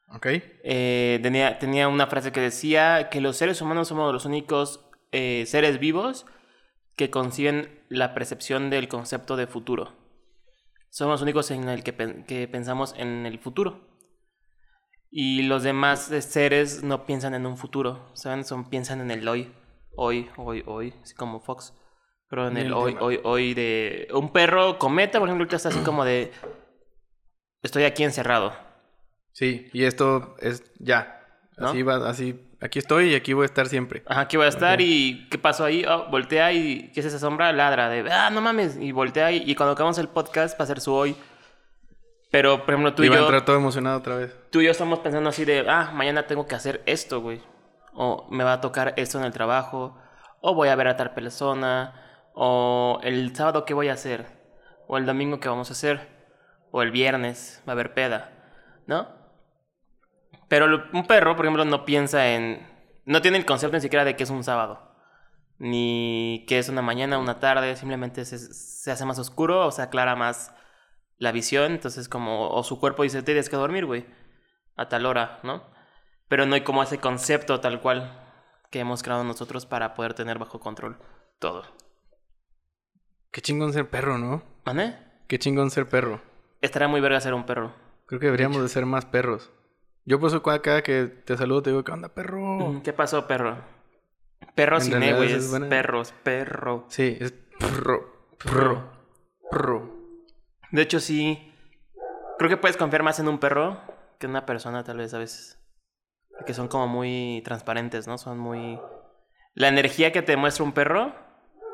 ¿Ok? Eh, tenía, tenía una frase que decía que los seres humanos somos los únicos eh, seres vivos que conciben la percepción del concepto de futuro. Somos los únicos en el que, que pensamos en el futuro. Y los demás seres no piensan en un futuro, ¿saben? Son, piensan en el hoy, hoy, hoy, hoy, así como Fox. Pero en el el hoy, tema. hoy, hoy de... Un perro cometa, por ejemplo, que está así como de... Estoy aquí encerrado. Sí, y esto es ya. ¿No? Así va, así. Aquí estoy y aquí voy a estar siempre. Ajá, aquí voy a estar y ¿qué pasó ahí? Oh, voltea y ¿qué es esa sombra? Ladra de, ah, no mames, y voltea y, y cuando acabamos el podcast va a ser su hoy. Pero, por ejemplo, tú y y, va a yo, entrar todo emocionado otra vez. tú y yo estamos pensando así de, ah, mañana tengo que hacer esto, güey. O me va a tocar esto en el trabajo. O voy a ver a tal persona. O el sábado, ¿qué voy a hacer? O el domingo, ¿qué vamos a hacer? O el viernes, va a haber peda. ¿No? Pero lo- un perro, por ejemplo, no piensa en... No tiene el concepto ni siquiera de que es un sábado. Ni que es una mañana, una tarde. Simplemente se, se hace más oscuro o se aclara más la visión. Entonces como... O su cuerpo dice, tienes que dormir, güey. A tal hora, ¿no? Pero no hay como ese concepto tal cual que hemos creado nosotros para poder tener bajo control todo. Qué chingón ser perro, ¿no? ¿Vale? Qué chingón ser perro. Estaría muy verga ser un perro. Creo que deberíamos de ser más perros. Yo por eso cada que te saludo te digo, ¿qué onda, perro? ¿Qué pasó, perro? Perro sin E, güey. es Es buena- perros, perro. Sí, es perro, perro, perro. De hecho, sí. Creo que puedes confiar más en un perro que en una persona, tal vez, a veces. Que son como muy transparentes, ¿no? Son muy. La energía que te muestra un perro.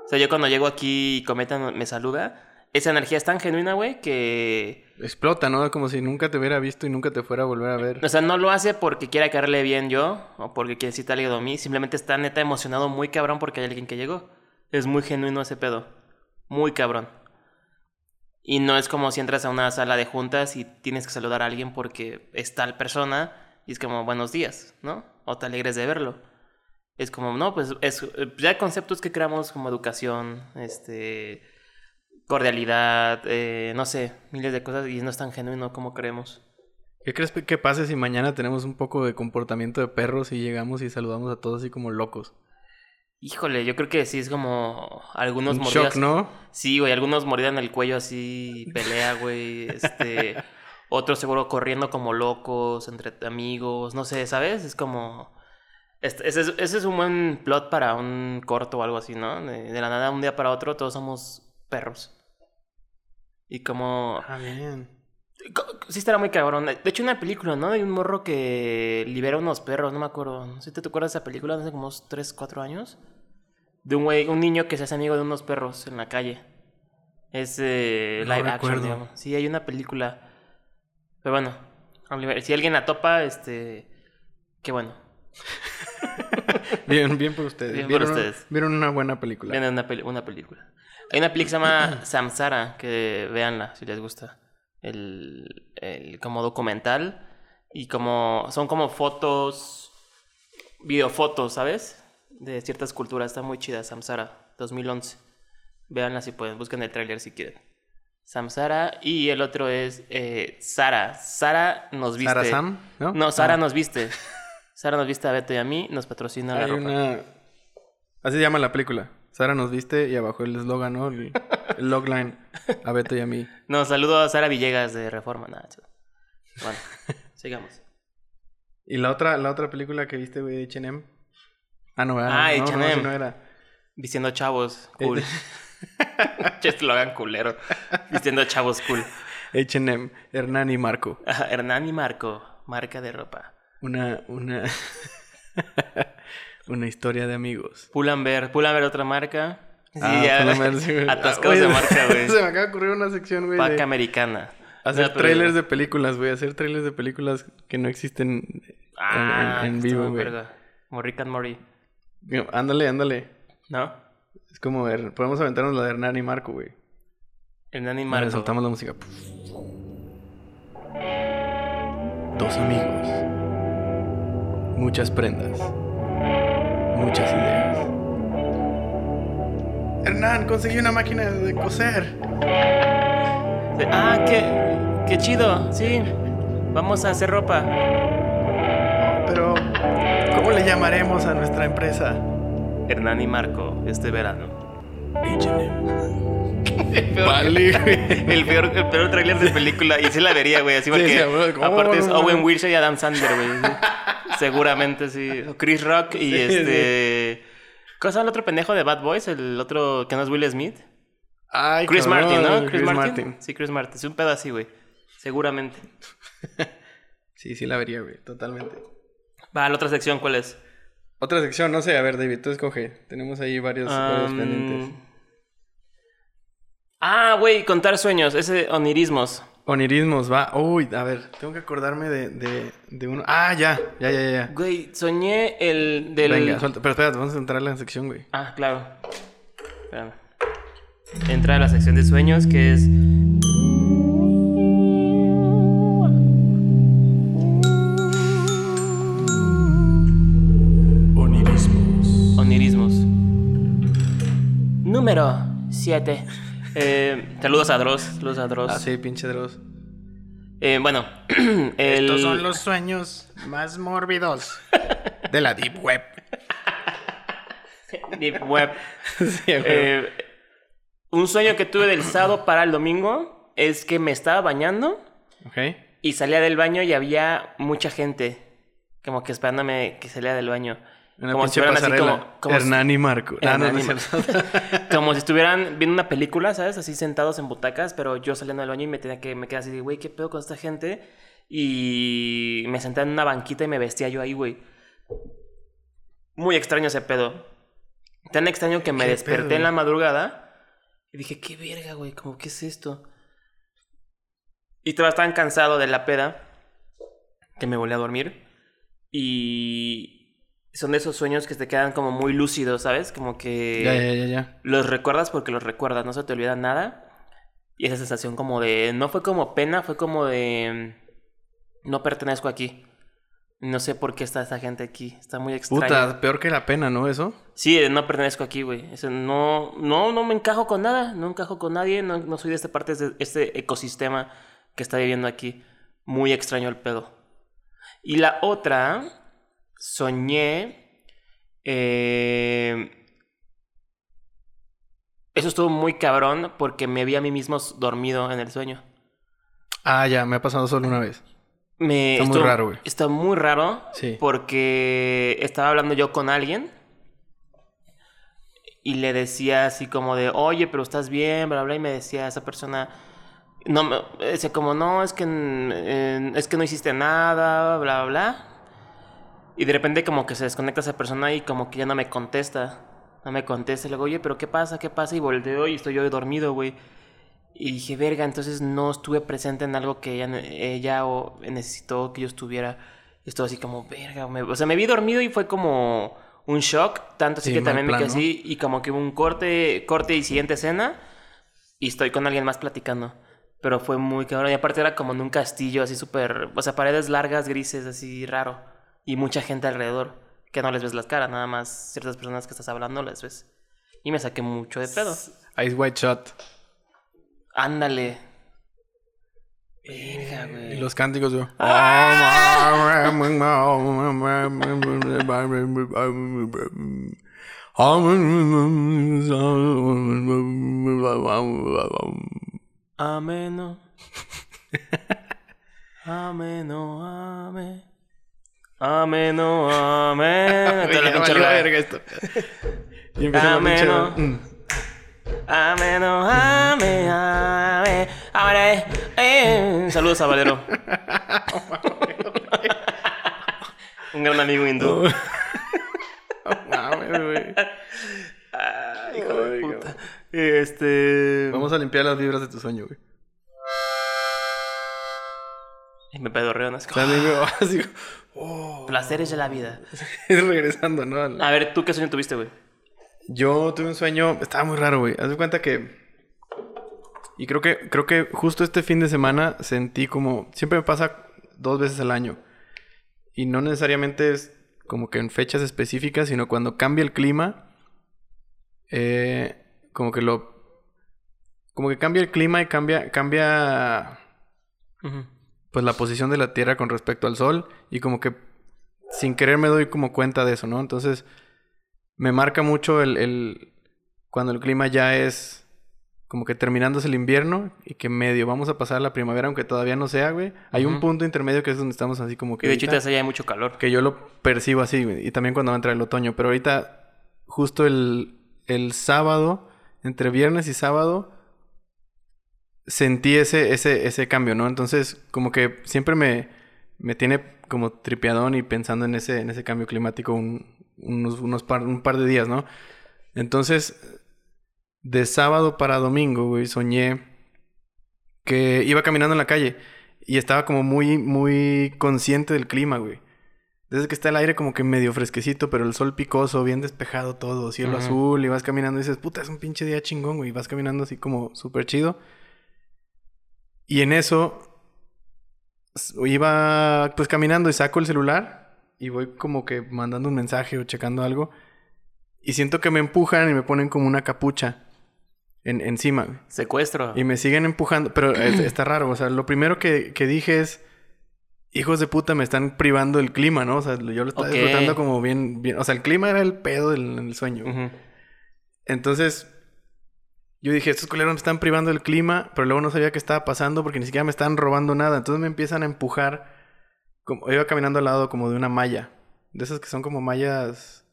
O sea, yo cuando llego aquí y Cometa me saluda. Esa energía es tan genuina, güey, que. Explota, ¿no? Como si nunca te hubiera visto y nunca te fuera a volver a ver. O sea, no lo hace porque quiera caerle bien yo. O porque quiere citar algo de mí. Simplemente está neta emocionado muy cabrón porque hay alguien que llegó. Es muy genuino ese pedo. Muy cabrón. Y no es como si entras a una sala de juntas y tienes que saludar a alguien porque es tal persona y es como buenos días, ¿no? O te alegres de verlo. Es como, no, pues es ya conceptos que creamos como educación, este, cordialidad, eh, no sé, miles de cosas y no es tan genuino como creemos. ¿Qué crees que pase si mañana tenemos un poco de comportamiento de perros y llegamos y saludamos a todos así como locos? Híjole, yo creo que sí es como algunos Un mordidas. shock, ¿no? Sí, güey, algunos mordidan el cuello así, pelea, güey, este, otros seguro corriendo como locos entre amigos, no sé, ¿sabes? Es como ese, es, ese es un buen plot para un corto o algo así, ¿no? De, de la nada un día para otro todos somos perros. Y como Ah, bien. sí estará muy cabrón. De hecho, una película, ¿no? Hay un morro que libera unos perros, no me acuerdo. No sé si te acuerdas de esa película hace como unos 3, 4 años. De un güey, un niño que se hace amigo de unos perros en la calle. Es eh, No live action, digamos. Sí, hay una película. Pero bueno, si alguien la topa, este. Qué bueno. Bien, bien por ustedes. Bien por vieron, ustedes. Vieron una buena película. Vean una, una película. Hay una película que se llama Samsara, que véanla si les gusta. El, el como documental. Y como. Son como fotos. Videofotos, ¿sabes? De ciertas culturas. Está muy chida, Samsara, 2011. Véanla si pueden. Busquen el tráiler si quieren. Samsara. Y el otro es eh, Sara. Sara nos viste. Sara Sam, ¿no? No, Sara Ah. nos viste. Sara nos viste a Beto y a mí. Nos patrocina la ropa. una... Así se llama la película. Sara nos viste y abajo el eslogan, ¿no? El, el logline. A Beto y a mí. No, saludo a Sara Villegas de Reforma. Nada. Bueno, sigamos. ¿Y la otra, la otra película que viste, güey, de H&M? Ah, no, ah, Ah, no, no, H&M. no era. Vistiendo chavos, cool. che, lo hagan culero. Vistiendo chavos, cool. H&M, Hernán y Marco. Hernán y Marco, marca de ropa. Una, una... una historia de amigos. Pull&Bear, Pull&Bear otra marca. Sí, Ah, ya. Atascados Ah, de marca, güey. Se me acaba de ocurrir una sección, güey, Paca de americana. hacer No, trailers de películas, güey. Hacer trailers de películas que no existen en- Ah, en, en está vivo, güey. Como Rick and Morty. Ándale, ándale. ¿No? Es como ver, podemos aventarnos la de Hernán y Marco, güey. Hernán y Marco. soltamos la música. Dos amigos. Muchas prendas. Muchas ideas. Hernán, conseguí una máquina de coser. Ah, qué, qué chido. Sí, vamos a hacer ropa. Pero, ¿cómo le llamaremos a nuestra empresa? Hernán y Marco, este verano. Vale. El peor, el peor tráiler de película. Y sí la vería, güey. Así porque sí, aparte es Owen. Wilson y Adam Sandler, güey. sí. Seguramente sí. Chris Rock y Sí, este... ¿Cómo se llama el otro pendejo de Bad Boys? El otro que no es Will Smith. Ay, Chris cabrón, Martin, ¿no? Chris, Martin. Sí, Chris Martin. Es un pedo así, güey. Seguramente. Sí, sí la vería, güey, totalmente. Va, la otra sección, ¿cuál es? Otra sección, no sé, a ver, David, tú escoge. Tenemos ahí varios, varios Am, pendientes. Ah, güey, contar sueños. Ese onirismos. Onirismos, va. Uy, a ver, tengo que acordarme de, de, de uno. Ah, ya, ya, ya, ya. Güey, soñé el del... Venga, suelta. Pero espérate, vamos a entrar a la sección, güey. Ah, claro. Espérame. Entra a la sección de sueños que es. Onirismos. Onirismos. Número 7. Saludos a Dross. Saludos a Dross. Ah, sí, pinche Dross. Eh, bueno, el... Estos son los sueños más mórbidos de la Deep Web. Deep Web. sí. Eh, un sueño que tuve del sábado para el domingo es que me estaba bañando ok. y salía del baño y había mucha gente. Como que esperándome que salía del baño. Una como estuvieran así como- como si- Hernán y Marco. Ah, no, no Hernán. Como si estuvieran viendo una película, ¿sabes? Así sentados en butacas, pero yo saliendo del baño y me tenía que me quedé así de, güey, ¿qué pedo con esta gente? Y me senté en una banquita y me vestía yo ahí, güey. Muy extraño ese pedo. Tan extraño que me ¿Qué desperté pedo, en la madrugada y dije, qué verga, güey, como, ¿qué es esto? Y estaba tan cansado de la peda que me volví a dormir. Y son de esos sueños que te quedan como muy lúcidos, ¿sabes? Como que ya, ya, ya, ya. los recuerdas porque los recuerdas, no se te olvida nada. Y esa sensación como de, no fue como pena, fue como de, no pertenezco aquí. No sé por qué está esta gente aquí, está muy extraño. Puta, peor que la pena, ¿no? Eso. Sí, no pertenezco aquí, güey. Eso no, no, no me encajo con nada, no encajo con nadie, no, no soy de esta parte, de este ecosistema que está viviendo aquí. Muy extraño el pedo. Y la otra, soñé. eh, Eso estuvo muy cabrón porque me vi a mí mismo dormido en el sueño. Ah, ya, me ha pasado solo una vez. Me, Está muy estuvo- raro, güey. Está muy raro. Sí. Porque estaba hablando yo con alguien. Y le decía así como de, oye, pero estás bien, bla, bla. Y me decía esa persona. No, me decía como, no, es que, eh, es que no hiciste nada, bla, bla, bla. Y de repente como que se desconecta esa persona y como que ya no me contesta. No me contesta. Y le digo, oye, pero ¿qué pasa? ¿Qué pasa? Y volteo y estoy yo dormido, güey. Y dije, verga, entonces no estuve presente en algo que ella, ella o necesitó que yo estuviera. Estuvo así como, verga. me- o sea, me vi dormido y fue como un shock. Tanto así Sí, que también me plan, quedé ¿no? así. Y como que hubo un corte, corte y siguiente escena. Y estoy con alguien más platicando. Pero fue muy cabrón. Y aparte era como en un castillo así súper... O sea, paredes largas, grises, así raro. Y mucha gente alrededor. Que no les ves las caras. Nada más ciertas personas que estás hablando les ves. Y me saqué mucho de pedo. Ice White Shot. Ándale. Verga, Y güey. los cánticos, yo. Ameno. Ameno, ame. Ameno, ame. Amén, oh, amén. Y empieza oh. oh, amén. Amén. Ahora. Eh. Saludos a Valero. Un gran amigo hindú. Ay, hijo de puta. Este. Vamos a limpiar las vibras de tu sueño, güey. Y me pedorreo, ¿no? Así como oh, Placeres de la vida. ir regresando, ¿no? A ver, ¿tú qué sueño tuviste, güey? Yo tuve un sueño, estaba muy raro, güey. Haz de cuenta que. Y creo que, creo que justo este fin de semana sentí como. Siempre me pasa dos veces al año. Y no necesariamente es como que en fechas específicas, sino cuando cambia el clima. eh, como que lo. Como que cambia el clima y cambia. cambia. Pues la posición de la Tierra con respecto al Sol. Y como que sin querer me doy como cuenta de eso, ¿no? Entonces me marca mucho el, el- cuando el clima ya es como que terminándose el invierno y que medio vamos a pasar la primavera, aunque todavía no sea, güey. Hay un punto intermedio que es donde estamos así como que... Y de hecho, ahorita- allá hay mucho calor. que yo lo percibo así, güey. Y también cuando va a entrar el otoño. Pero ahorita, justo el, el sábado, entre viernes y sábado, sentí ese, ese, ese cambio, ¿no? Entonces, como que siempre me, me tiene como tripiadón y pensando en ese, en ese cambio climático un, unos, unos par, un par de días, ¿no? Entonces, de sábado para domingo, güey, soñé que iba caminando en la calle y estaba como muy, muy consciente del clima, güey. Desde que está el aire como que medio fresquecito, pero el sol picoso, bien despejado todo, cielo azul, y vas caminando y dices, puta, es un pinche día chingón, güey. Y vas caminando así como súper chido. Y en eso iba pues caminando y saco el celular y voy como que mandando un mensaje o checando algo. Y siento que me empujan y me ponen como una capucha en, encima. Secuestro. Y me siguen empujando, pero es- está raro. O sea, lo primero que, que dije es, hijos de puta, me están privando del clima, ¿no? O sea, yo lo estaba disfrutando como bien, bien. O sea, el clima era el pedo del, del sueño. Entonces, yo dije, estos culeros me están privando del clima, pero luego no sabía qué estaba pasando porque ni siquiera me estaban robando nada. Entonces me empiezan a empujar. Como, iba caminando al lado como de una malla. De esas que son como mallas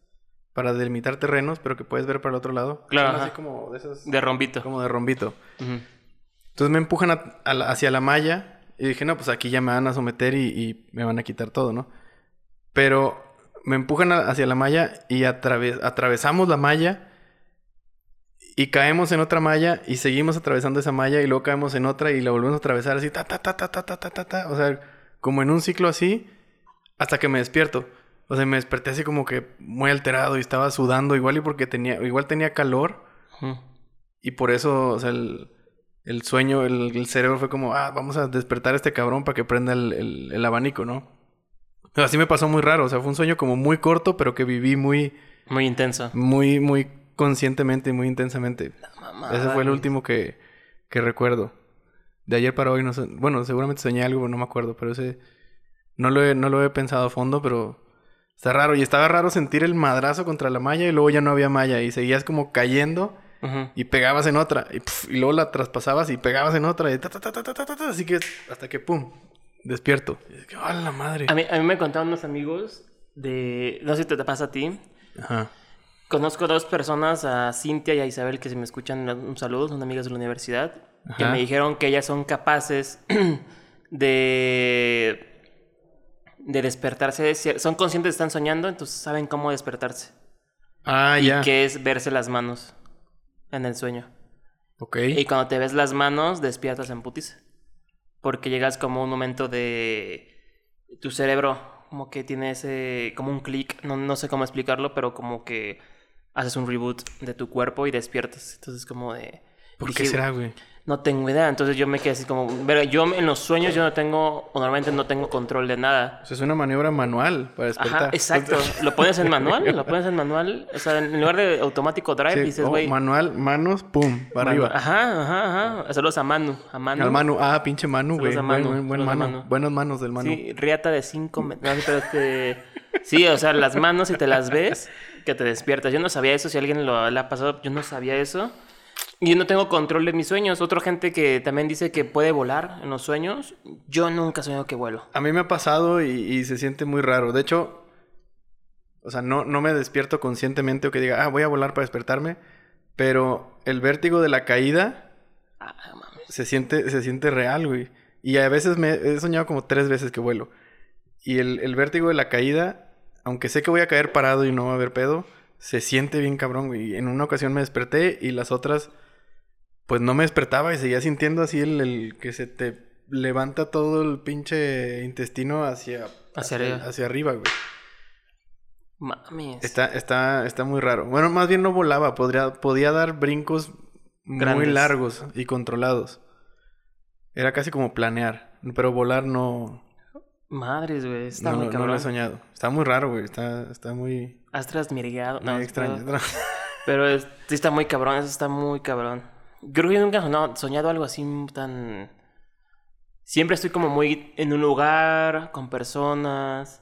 para delimitar terrenos, pero que puedes ver para el otro lado. Claro, Son ajá. así como de esas... De rombito. Como de rombito. Entonces me empujan a- a la- hacia la malla y dije, no, pues aquí ya me van a someter y, y me van a quitar todo, ¿no? Pero me empujan a- hacia la malla y atraves- atravesamos la malla y caemos en otra malla y seguimos atravesando esa malla y luego caemos en otra y la volvemos a atravesar así, ta, ta, ta, ta, ta, ta, ta, ta, ta. O sea, como en un ciclo así hasta que me despierto. O sea, me desperté así como que muy alterado y estaba sudando igual y porque tenía, igual tenía calor. Y por eso, o sea, el, el sueño, el, el cerebro fue como, ah, vamos a despertar a este cabrón para que prenda el, el- el abanico, ¿no? Así me pasó muy raro, o sea, fue un sueño como muy corto, pero que viví muy, Muy intenso. muy, muy conscientemente y muy intensamente. Mamá, Ese fue el último que, que recuerdo. De ayer para hoy, no sé, bueno, seguramente soñé algo, pero no me acuerdo, pero ese no lo, he, no lo he pensado a fondo, pero está raro. Y estaba raro sentir el madrazo contra la malla y luego ya no había malla y seguías como cayendo y pegabas en otra y, pf, y, luego la traspasabas y pegabas en otra así que hasta que pum, despierto. Y es que, ¡oh, la madre! A mí, a mí me contaban unos amigos de, no sé si te pasa a ti. Ajá Conozco dos personas, a Cintia y a Isabel, que si me escuchan, un saludo, son amigas de la universidad, que me dijeron que ellas son capaces de, de despertarse, de son conscientes de que están soñando, entonces saben cómo despertarse. ah ya Que es verse las manos en el sueño. Ok. Y cuando te ves las manos, despiertas en putiza. Porque llegas como a un momento de tu cerebro, como que tiene ese, como un clic, no, no sé cómo explicarlo, pero como que haces un reboot de tu cuerpo y despiertas. Entonces como de... ¿Por dije, qué será, güey? No tengo idea. Entonces yo me quedé así como... Pero yo en los sueños yo no tengo, o normalmente no tengo control de nada. O sea, es una maniobra manual para despertar. Ajá, exacto. ¿Lo pones en manual? ¿Lo pones en manual? O sea, en lugar de automático drive, Sí, dices, oh, güey... manual, manos, pum, para Manu- arriba. Ajá, ajá, ajá. Saludos a Manu. A Manu. Al Manu, ah, pinche Manu, güey. Buen, buen, buen mano. Manu. Buenas manos del Manu. Sí, riata de 5 metros. No, pero este... Sí, o sea, las manos, si te las ves, que te despiertas. Yo no sabía eso, si alguien lo le ha pasado, yo no sabía eso. Y yo no tengo control de mis sueños. Otra gente que también dice que puede volar en los sueños. Yo nunca sueño que vuelo. A mí me ha pasado y, y se siente muy raro. De hecho, o sea, no, no me despierto conscientemente o que diga, ah, voy a volar para despertarme. Pero el vértigo de la caída Ah, se siente, se siente real, güey. Y a veces me he soñado como tres veces que vuelo. Y el, el vértigo de la caída, aunque sé que voy a caer parado y no va a haber pedo, se siente bien cabrón, güey. Y En una ocasión me desperté y las otras, pues no me despertaba y seguía sintiendo así el, el que se te levanta todo el pinche intestino hacia, Hacia arriba. hacia arriba, güey. Mames. Está, está, está muy raro. Bueno, más bien no volaba, podría, podía dar brincos muy largos y controlados. Era casi como planear, pero volar no, Madres, güey. Está no, muy no- no cabrón. lo he soñado. Está muy raro, güey. Está, está muy, Has transmirgado. No, muy extraño. Pero, pero es- sí está muy cabrón. Eso está muy cabrón. Creo que yo nunca he soñado, algo así tan... Siempre estoy como muy en un lugar, con personas.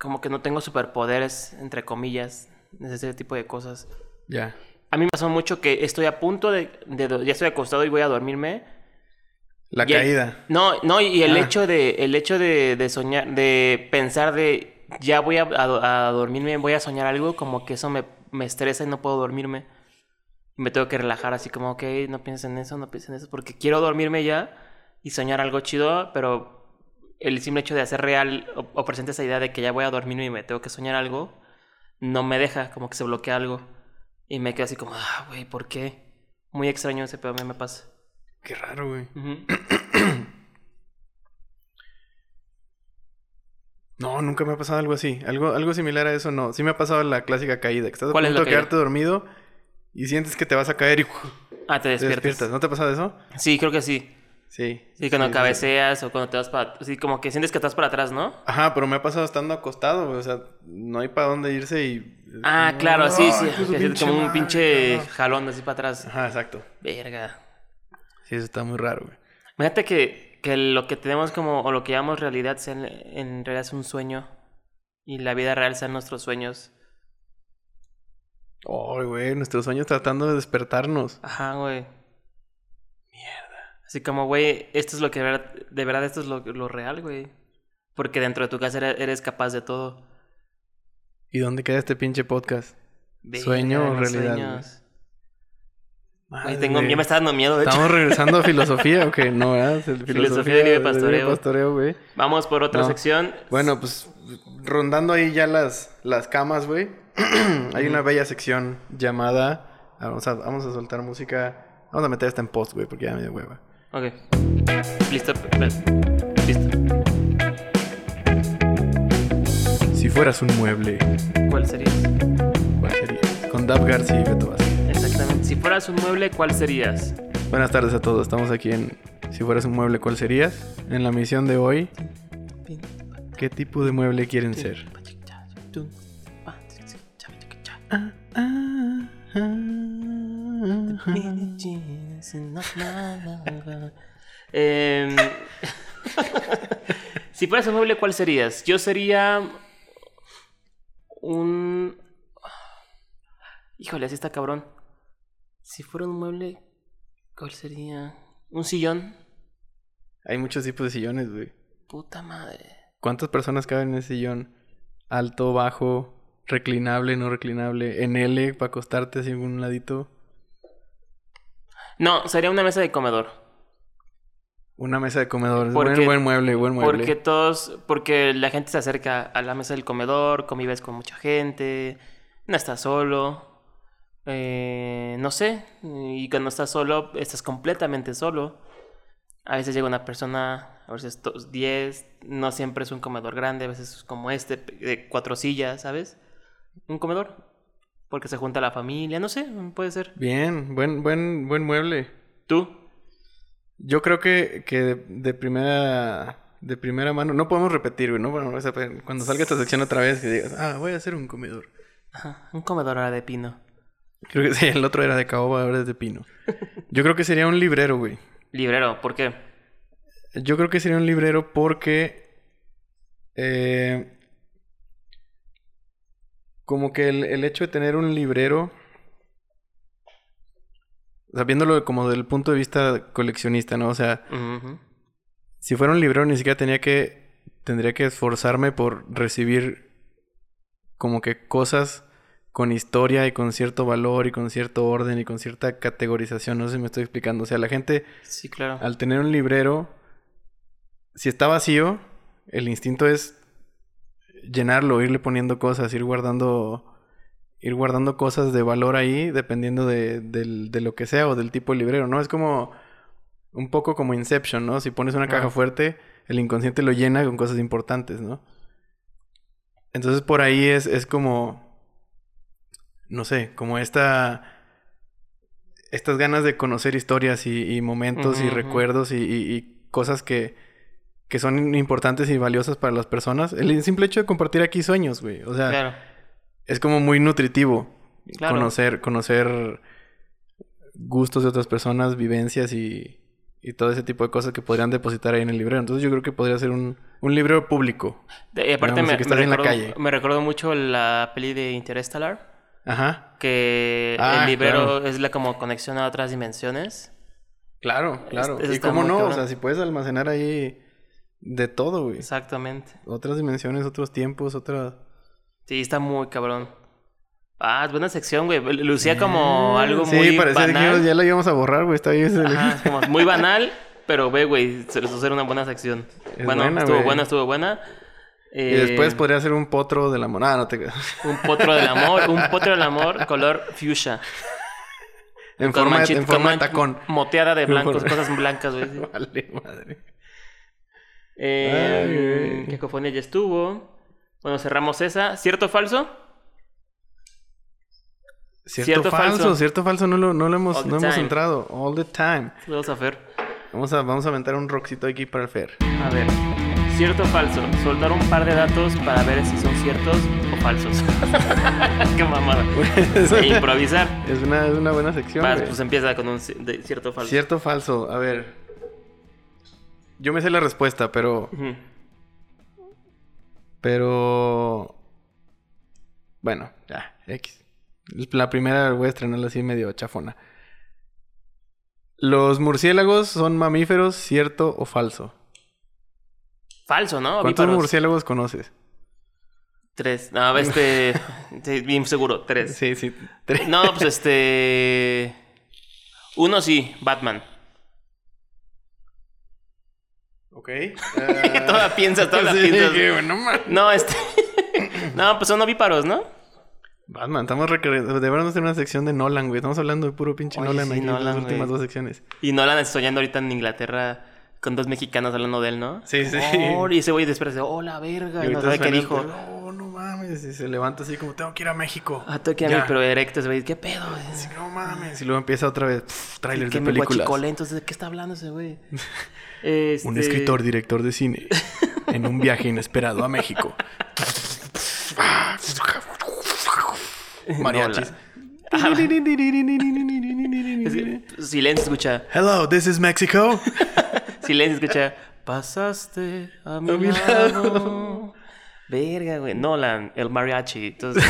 Como que no tengo superpoderes, entre comillas. Ese tipo de cosas. ya. A mí me pasó mucho que estoy a punto de, ya estoy acostado y voy a dormirme. La Y el- caída. No, no, y el Ah. hecho de, el hecho de, de soñar, de pensar de ya voy a, a- a dormirme, voy a soñar algo, como que eso me, me estresa y no puedo dormirme. Me tengo que relajar así como, ok, no pienses en eso, no pienses en eso, porque quiero dormirme ya y soñar algo chido, pero el simple hecho de hacer real o, o presente esa idea de que ya voy a dormirme y me tengo que soñar algo, no me deja, como que se bloquea algo. Y me quedo así como, ah, güey, ¿por qué? Muy extraño ese pedo, a mí me pasa. Qué raro, güey. No, nunca me ha pasado algo así. Algo, algo similar a eso no. Sí me ha pasado la clásica caída. Que estás a ¿Cuál es punto la de quedarte dormido y sientes que te vas a caer y Ah, te te despiertas. despiertas. ¿No te ha pasado eso? Sí, creo que sí. Sí. Sí, cuando sí, sí. cabeceas o cuando te vas para... Sí, como que sientes que estás para atrás, ¿no? Ajá, pero me ha pasado estando acostado, güey. O sea, no hay para dónde irse y... Ah, claro, sí, sí. Que sientes como un pinche jalón así para atrás. Ajá, exacto. Verga. Sí, eso está muy raro, güey. Imagínate que, que lo que tenemos como... O lo que llamamos realidad sea en, en realidad es un sueño. Y la vida real sean nuestros sueños. Ay, güey, nuestros sueños tratando de despertarnos. Ajá, güey. Mierda. Así como, güey, esto es lo que... de verdad- De verdad, esto es lo, lo real, güey. Porque dentro de tu casa eres, eres capaz de todo. ¿Y dónde queda este pinche podcast? ¿Sueño o realidad, Madre, tengo, ya me está dando miedo, de hecho. ¿Estamos regresando a filosofía o qué? No, ¿verdad? Filosofía de libre pastoreo. pastoreo, güey. Vamos por otra No. sección. Bueno, pues rondando ahí ya las, las camas, güey. Hay una bella sección llamada. ah, Vamos a, vamos a soltar música. Vamos a meter esta en post, güey, porque ya me dio hueva. Ok. Listo. Listo. Si fueras un mueble, ¿Cuál serías? ¿cuál serías? Con Dab García y Beto Vázquez. Si fueras un mueble, ¿cuál serías? Buenas tardes a todos. Estamos aquí en Si fueras un mueble, ¿cuál serías? En la misión de hoy, ¿qué tipo de mueble quieren ser? Em, si fueras un mueble, ¿cuál serías? Yo sería un... Híjole, así está cabrón. Si fuera un mueble, ¿cuál sería? Un sillón. Hay muchos tipos de sillones, güey. Puta madre. ¿Cuántas personas caben en ese sillón? Alto, bajo, reclinable, no reclinable, en L para acostarte así en un ladito. No, sería una mesa de comedor. Una mesa de comedor. Porque- buen, buen mueble, buen mueble. Porque todos, porque la gente se acerca a la mesa del comedor, convives con mucha gente, no estás solo. Eh, no sé. Y cuando estás solo, estás completamente solo. A veces llega una persona, a veces to- 10. No siempre es un comedor grande, a veces es como este, de cuatro sillas, ¿sabes? Un comedor. Porque se junta la familia, no sé, puede ser. Bien, buen, buen, buen mueble. ¿Tú? Yo creo que, que de, de primera de primera mano, no podemos repetir, güey, ¿no? Bueno, cuando salga esta sección otra vez, que digas, ah, voy a hacer un comedor. Ajá, un comedor ahora de pino. Creo que sí, el otro era de caoba, ahora es de pino. Yo creo que sería un librero, güey. Librero, ¿por qué? Yo creo que sería un librero porque. eh, como que el, el hecho de tener un librero. O sea, viéndolo como del punto de vista coleccionista, ¿no? O sea, si fuera un librero ni siquiera tenía que. Tendría que esforzarme por recibir como que cosas con historia y con cierto valor y con cierto orden y con cierta categorización. No sé si me estoy explicando. O sea, la gente Sí, claro. al tener un librero, si está vacío, el instinto es llenarlo, irle poniendo cosas, ir guardando, ir guardando cosas de valor ahí, dependiendo de, de lo que sea o del tipo de librero, ¿no? Es como un poco como Inception, ¿no? Si pones una caja Ah. fuerte, el inconsciente lo llena con cosas importantes, ¿no? Entonces por ahí es, es como, no sé, como esta estas ganas de conocer historias y, y momentos y recuerdos y, y- y cosas que, que son importantes y valiosas para las personas. El simple hecho de compartir aquí sueños, güey. O sea, Claro. es como muy nutritivo Claro. conocer, conocer gustos de otras personas, vivencias y, y todo ese tipo de cosas que podrían depositar ahí en el librero. Entonces yo creo que podría ser un, un librero público. De- y aparte Digamos, me, que me estás en la calle. me recordó mucho la peli de Interstellar. Ajá. Que Ah, el librero claro. es la como conexión a otras dimensiones. Claro, claro. y está cómo no, o sea, si puedes almacenar ahí de todo, güey. Exactamente. Otras dimensiones, otros tiempos, otras... Sí, está muy cabrón. Ah, es buena sección, güey. Lucía como algo sí, muy parecía que banal. ya la íbamos a borrar, güey. Está ahí. ese- Ajá, como muy banal, pero ve, güey, se les hacer una buena sección. Es bueno, buena, estuvo buena, estuvo buena. Y después Eh, podría ser un potro de la monada, no te. Un potro del amor, un potro del amor color fuchsia. En Con forma, de, manchit- en forma de tacón. Moteada de blancos, cosas blancas, güey. Vale, madre. Eh. Cacofonía ya estuvo. Bueno, cerramos esa. ¿Cierto o falso? Cierto, Cierto, falso, falso. cierto falso, no lo, no lo hemos, no hemos entrado. All the time. Vamos a ver. Vamos a, vamos a aventar un rockcito aquí para el Fer. A ver. ¿Cierto o falso? Soltar un par de datos para ver si son ciertos o falsos. Qué mamada. E improvisar. Es una, es una buena sección. Vas, pues empieza con un cierto o falso. Cierto o falso, a ver. Yo me sé la respuesta, pero. Pero. Bueno, ya, X. La primera voy a estrenarla así medio chafona. ¿Los murciélagos son mamíferos, cierto o falso? Falso, ¿no? ¿Cuántos Ovíparos. murciélagos conoces? Tres. No, este. sí, bien seguro, tres. Sí, sí. tres. No, pues este. Uno sí, Batman. Ok. Toda piensa, toda la sí, piensas. que, bueno, man. No, este. no, pues son ovíparos, ¿no? Batman, estamos. Deberíamos hacer una sección de Nolan, güey. Estamos hablando de puro pinche Oye, Nolan sí, aquí en las últimas güey. dos secciones. Y Nolan está soñando ahorita en Inglaterra con dos mexicanos hablando de él, ¿no? Sí, sí. Oh, y ese güey después dice, oh, la verga. Y Y no sabe qué dijo. No, no mames. Y se levanta así como, tengo que ir a México. Ah, tú que a Ya. mí, pero erecto ese güey. ¿Qué pedo? Sí, no mames. Y luego empieza otra vez. pff, trailers que de películas. guachicole, entonces, ¿de qué está hablando ese güey? Este... Un escritor, director de cine. en un viaje inesperado a México. Mariachis. Es silencio, escucha. Hello, this is Mexico. Silencio, escucha. Pasaste a mi, A mi lado. Verga, güey. Nolan, el mariachi. Entonces,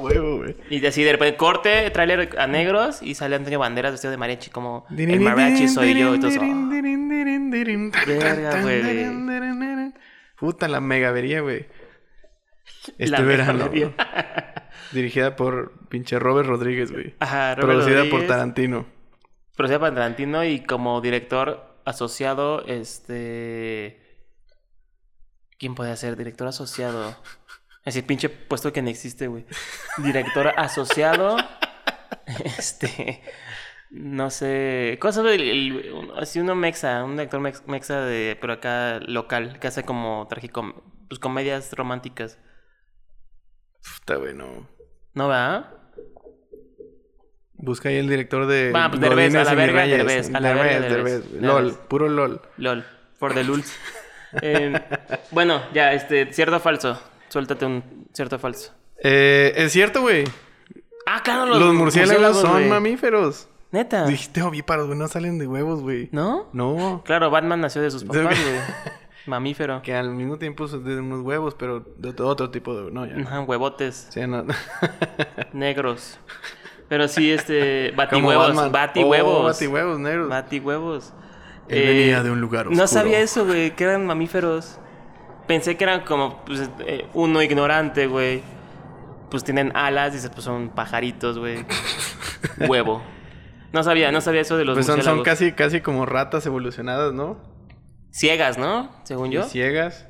huevo, güey. y así de repente corte, tráiler a negros y sale Antonio Banderas vestido de mariachi como el mariachi soy yo. Entonces, oh, Verga, güey. Puta, la megavería, güey. Este La verano. Dirigida por pinche Robert Rodríguez, güey. Ajá, Robert Producida por. Tarantino. Producida por Tarantino y como director asociado, este... ¿Quién puede ser? Director asociado. Ese pinche puesto que no existe, güey. Director asociado. este. No sé. ¿Cómo el- un- así uno mexa, un mex- mexa de. Pero acá local, que hace como tragicom pues comedias románticas. Puta, güey, no. ¿No va? Busca ahí el director de. Va, pues, Derbez, a la verga. Derbez, a la verga, Derbez, Derbez. Derbez. Derbez. LOL, puro LOL. LOL. For the lulz. Eh, bueno, ya, este, cierto o falso. Suéltate un cierto o falso. Eh, es cierto, güey. Ah, claro, Los, murciélagos, son mamíferos. Neta. Dijiste ovíparos, güey, no salen de huevos, güey. ¿No? No. Claro, Batman nació de sus papás, güey. Mamífero. Que al mismo tiempo son de unos huevos, pero de otro- otro tipo de. No, ya. Ajá, huevotes Sí, no. negros. Pero sí, este. Batihuevos. Batihuevos. Oh, batihuevos negros. Batihuevos. Él Eh, venía de un lugar No oscuro. sabía eso, güey, que eran mamíferos. Pensé que eran como pues, eh, uno ignorante, güey. Pues tienen alas, dices, pues son pajaritos, güey. Huevo. No sabía, no sabía eso de los Pues son, son casi, casi como ratas evolucionadas, ¿no? Ciegas, ¿no? Según yo. Ciegas.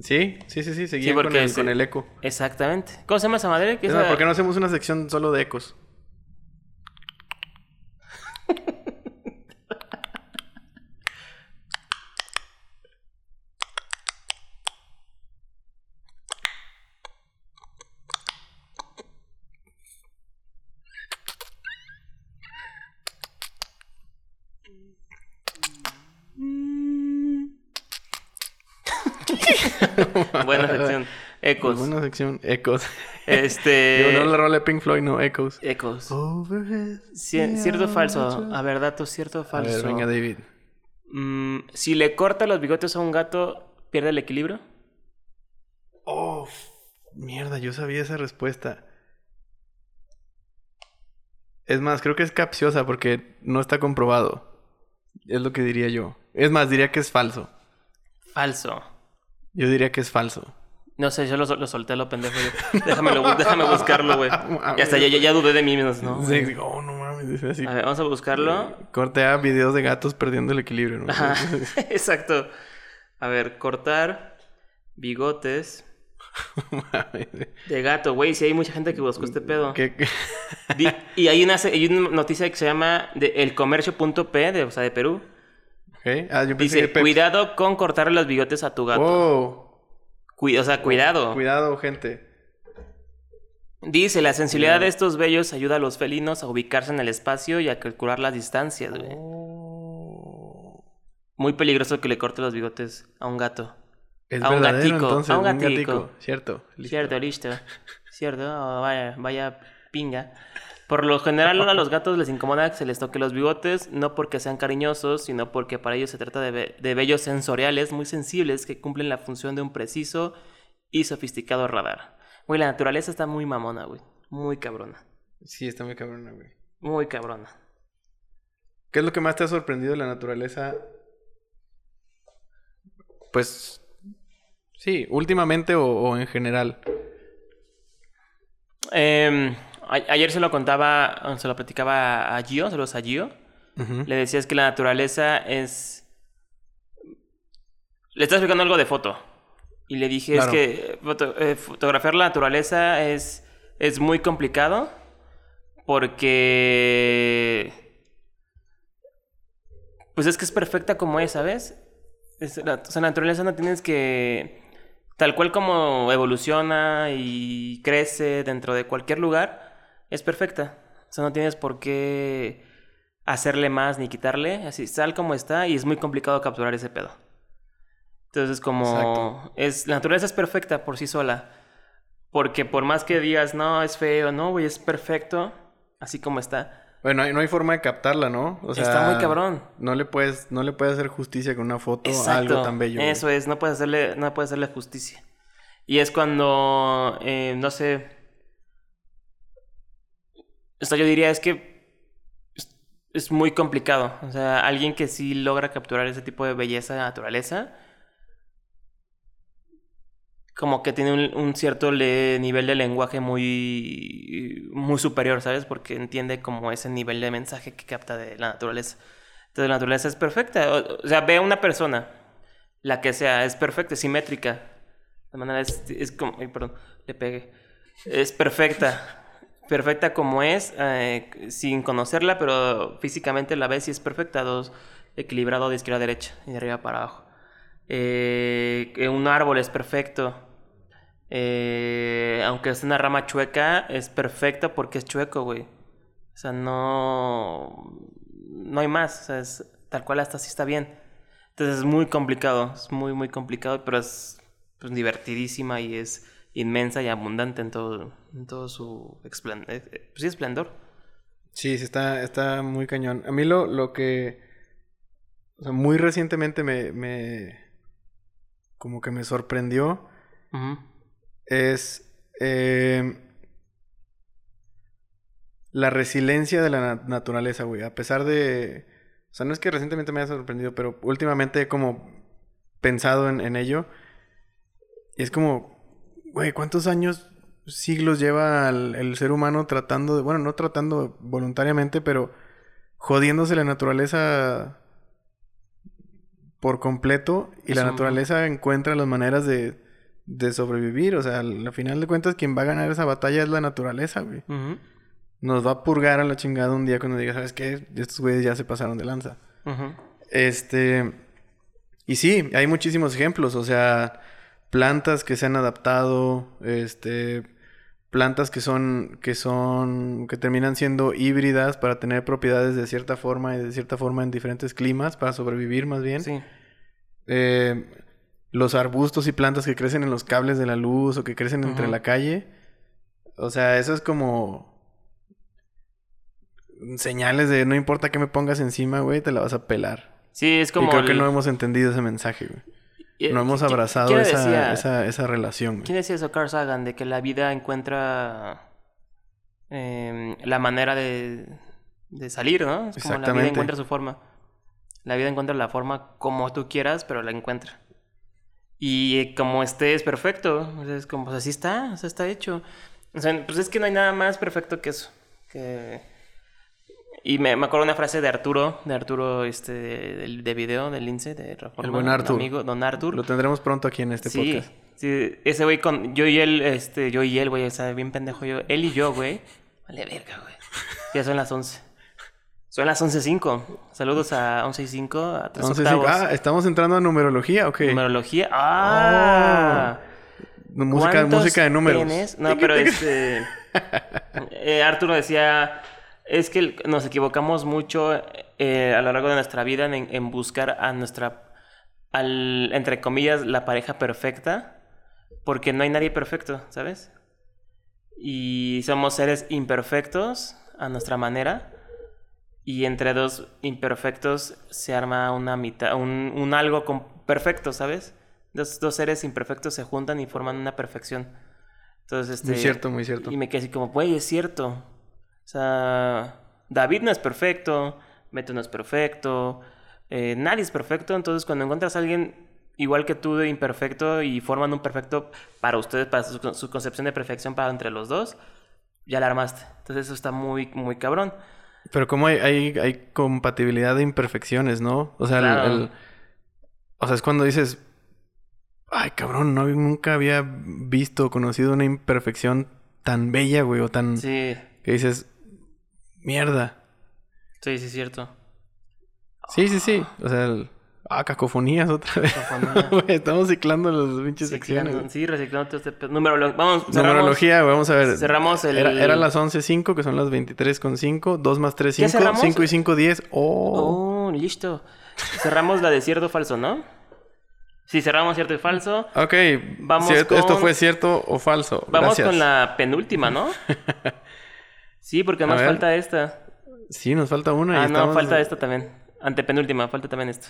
Sí, sí, sí, sí, porque con, el, se- con el eco. Exactamente. ¿Cómo se llama esa madre? ¿Qué ¿Por qué no hacemos una sección solo de ecos? Buena sección. Ecos. Buena sección, ecos. Este. Digo, no la rola de Pink Floyd, no, ecos. Ecos. Overhead. ¿Cierto o falso? A ver, dato cierto o A falso. ver, venga, David. Mm, si le corta los bigotes a un gato, ¿pierde el equilibrio? Oh, mierda, yo sabía esa respuesta. Es más, creo que es capciosa porque no está comprobado. Es lo que diría yo. Es más, diría que es falso. Falso. Yo diría que es falso. No sé, yo lo, lo solté a lo pendejo. yo. Déjame, lo- déjame buscarlo, güey. Ya, ya, ya dudé de mí mismo, ¿no? Sí, digo, oh, no mames. es así. A ver, vamos a buscarlo. Corte a videos de gatos perdiendo el equilibrio, ¿no? Ajá, exacto. A ver, cortar bigotes de gato, güey. Si hay mucha gente que buscó este pedo. ¿Qué- qué? Di- y hay una, se- hay una noticia que se llama de elcomercio.p, de, o sea, de Perú. Ah, yo pensé Dice, que cuidado con cortarle los bigotes a tu gato. Cui- o sea, cuidado. Cuidado, gente. Dice, la sensibilidad de estos vellos ayuda a los felinos a ubicarse en el espacio y a calcular las distancias, güey. Oh. Muy peligroso que le corte los bigotes a un gato. Es A un gatico, entonces. a un un gatico. gatico. Cierto. listo. Cierto, listo. Cierto, oh, vaya, vaya pinga. Por lo general a los gatos les incomoda que se les toque los bigotes, no porque sean cariñosos, sino porque para ellos se trata de, de vellos sensoriales muy sensibles que cumplen la función de un preciso y sofisticado radar. Güey, la naturaleza está muy mamona, güey. Muy cabrona. Sí, está muy cabrona, güey. Muy cabrona. ¿Qué es lo que más te ha sorprendido de la naturaleza? Pues. Sí, últimamente o, o en general. Eh, a- ayer se lo contaba, se lo platicaba a Gio, saludos a Gio. Le decías que la naturaleza es. Le estás explicando algo de foto. Y le dije, Claro. es que foto- eh, fotografiar la naturaleza es, es muy complicado. Porque. Pues es que es perfecta como es, ¿sabes? Es, la, o sea, la naturaleza no tienes que. Tal cual como evoluciona y crece dentro de cualquier lugar, es perfecta. O sea, no tienes por qué hacerle más ni quitarle. Así, tal como está y es muy complicado capturar ese pedo. Entonces, como Exacto. es la naturaleza es perfecta por sí sola. Porque por más que digas, no, es feo, no, güey, es perfecto, así como está. Bueno, no hay forma de captarla, ¿no? O sea, Está muy cabrón. No le puedes, no le puedes hacer justicia con una foto a Exacto. algo tan bello. güey. Eso es, no puedes hacerle, no puedes hacerle justicia. Y es cuando, eh, no sé. Esto yo diría es que es, muy complicado. O sea, alguien que sí logra capturar ese tipo de belleza de naturaleza. Como que tiene un, cierto nivel de lenguaje muy, muy superior, ¿sabes? Porque entiende como ese nivel de mensaje que capta de la naturaleza. Entonces la naturaleza es perfecta. O, o sea, ve a una persona, la que sea, es perfecta, es simétrica. De manera es, es como, ay, perdón, le pegué. Es perfecta. Perfecta como es, eh, sin conocerla, pero físicamente la ves y es perfecta. Dos, equilibrado de izquierda a derecha y de arriba para abajo. Eh, un árbol es perfecto. Eh, aunque es una rama chueca, es perfecta porque es chueco, güey. O sea, no. No hay más. Es tal cual hasta así está bien. Entonces es muy complicado. Es muy, muy complicado, pero es pues, divertidísima y es inmensa y abundante en todo, en todo su explen- eh, eh, pues sí, esplendor. Sí, sí, está, está muy cañón. A mí lo, lo que... O sea, muy recientemente me, me... Como que me sorprendió es... eh, la resiliencia de la na- naturaleza, güey. A pesar de... O sea, no es que recientemente me haya sorprendido, pero últimamente he como pensado en, en ello. Y es como, güey, ¿cuántos años, siglos lleva el, el ser humano tratando de... Bueno, no tratando voluntariamente, pero jodiéndose la naturaleza por completo. Y la naturaleza encuentra las maneras de, de sobrevivir. O sea, al, al final de cuentas, quien va a ganar esa batalla es la naturaleza, güey. Nos va a purgar a la chingada un día cuando diga, ¿sabes qué? Estos güeyes ya se pasaron de lanza. Este. Y sí, hay muchísimos ejemplos. O sea, plantas que se han adaptado. Este. Plantas que son. que son. que terminan siendo híbridas para tener propiedades de cierta forma y de cierta forma en diferentes climas. Para sobrevivir más bien. Sí. Eh, los arbustos y plantas que crecen en los cables de la luz o que crecen entre la calle. O sea, eso es como señales de no importa qué me pongas encima, güey, te la vas a pelar. Sí, es como. y creo que no hemos entendido ese mensaje, güey. Eh, No hemos ¿qui- abrazado esa, decía- esa, esa relación, güey. ¿Quién decía eso? Carl Sagan, de que la vida encuentra em, la manera de, de salir, ¿no? Es como la vida encuentra su forma. La vida encuentra la forma como tú quieras, pero la encuentra. Y eh, como esté es perfecto. O sea, es como, pues así está, o sea, está hecho. O sea, pues es que no hay nada más perfecto que eso. Que... Y me, me acuerdo una frase de Arturo, de Arturo este, de, de video, del Lince, de Reforma. El buen Artur. amigo, don Artur. Lo tendremos pronto aquí en este sí, podcast. sí, ese güey con yo y él, este, yo y él, güey, o sea, bien pendejo yo, él y yo, güey. Vale verga, güey. Ya son las 11. Son las 11.05. Saludos a 11 y 5, a 3 Entonces, sí, octavos. ah, ¿estamos entrando a numerología o? Numerología. ¡Ah! música, ¿Cuántos música de números. tienes? No, pero este. eh, Arturo decía. Es que nos equivocamos mucho eh, a lo largo de nuestra vida en, en buscar a nuestra. Al, entre comillas, la pareja perfecta. Porque no hay nadie perfecto, ¿sabes? Y somos seres imperfectos a nuestra manera. Y entre dos imperfectos se arma una mitad, un, un algo con- perfecto, ¿sabes? Dos, dos seres imperfectos se juntan y forman una perfección. Entonces, este... Muy cierto, muy cierto. Y me quedé así como, güey, es cierto. O sea, David no es perfecto, Beto no es perfecto, eh, nadie es perfecto. Entonces, cuando encuentras a alguien igual que tú de imperfecto y forman un perfecto para ustedes, para su, su concepción de perfección para entre los dos, ya la armaste. Entonces, eso está muy, muy cabrón. Pero como hay, hay, hay compatibilidad de imperfecciones, ¿no? O sea, Claro. el, o sea, es cuando dices, ay, cabrón, no nunca había visto o conocido una imperfección tan bella, güey, o tan Sí, que dices, mierda. sí, sí, es cierto. Sí, sí, sí. O sea, el- ah, cacofonías otra vez. Estamos ciclando las pinches secciones. Güey. sí, reciclando todo este. Numerolo- Vamos, cerramos. Numerología, güey, vamos a ver. cerramos el- Era, era las 11.05, que son las 23.5. 2 más 3, ¿Ya 5. cerramos? 5 y 5, 10. Oh. Oh, listo. Cerramos la de cierto falso, ¿no? Sí, cerramos cierto y falso. Ok, Vamos cier- ¿esto con- fue cierto o falso? Vamos Gracias. con la penúltima, ¿no? Sí, porque nos falta esta. Sí, nos falta una. y Ah, no, estamos- falta esta también. Antepenúltima, falta también esta.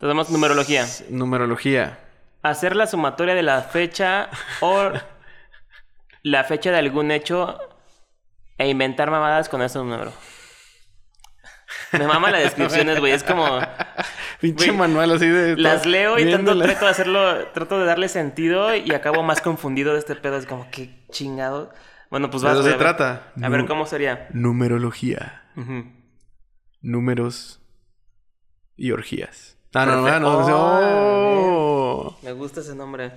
Vamos numerología. Numerología. Hacer la sumatoria de la fecha o la fecha de algún hecho e inventar mamadas con ese número. Me mama las descripciones, güey. Es como... Pinche manual así de... Las leo y tanto trato de hacerlo, trato de darle sentido y acabo más confundido de este pedo. Es como, qué chingado. Bueno, pues ¿De vas, eso güey, se a ver. trata? A ver, ¿cómo sería? Numerología. Números y orgías. Ah, no, no, no. Oh, Oh. Me gusta ese nombre.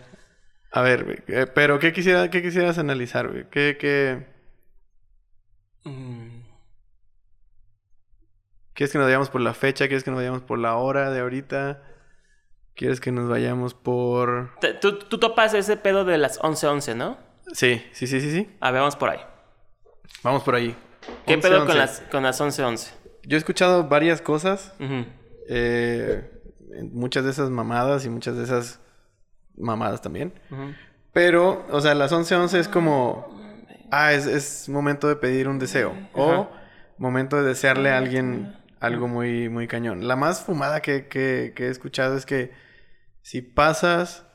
A ver, eh, pero ¿qué, quisiera, ¿qué quisieras analizar, güey? ¿Qué, qué... Mm. ¿Quieres que nos vayamos por la fecha? ¿Quieres que nos vayamos por la hora de ahorita? ¿Quieres que nos vayamos por...? Tú, tú topas ese pedo de las 11-11, ¿no? Sí, sí, sí, sí, sí. A ver, vamos por ahí. Vamos por ahí. ¿Qué 11, pedo 11. con las, con las 11-11? Yo he escuchado varias cosas. Eh, muchas de esas mamadas y muchas de esas mamadas también. Pero, o sea, las 11.11 es como... Ah, es, es momento de pedir un deseo. O momento de desearle a alguien algo muy, muy cañón. La más fumada que, que- que he escuchado es que si pasas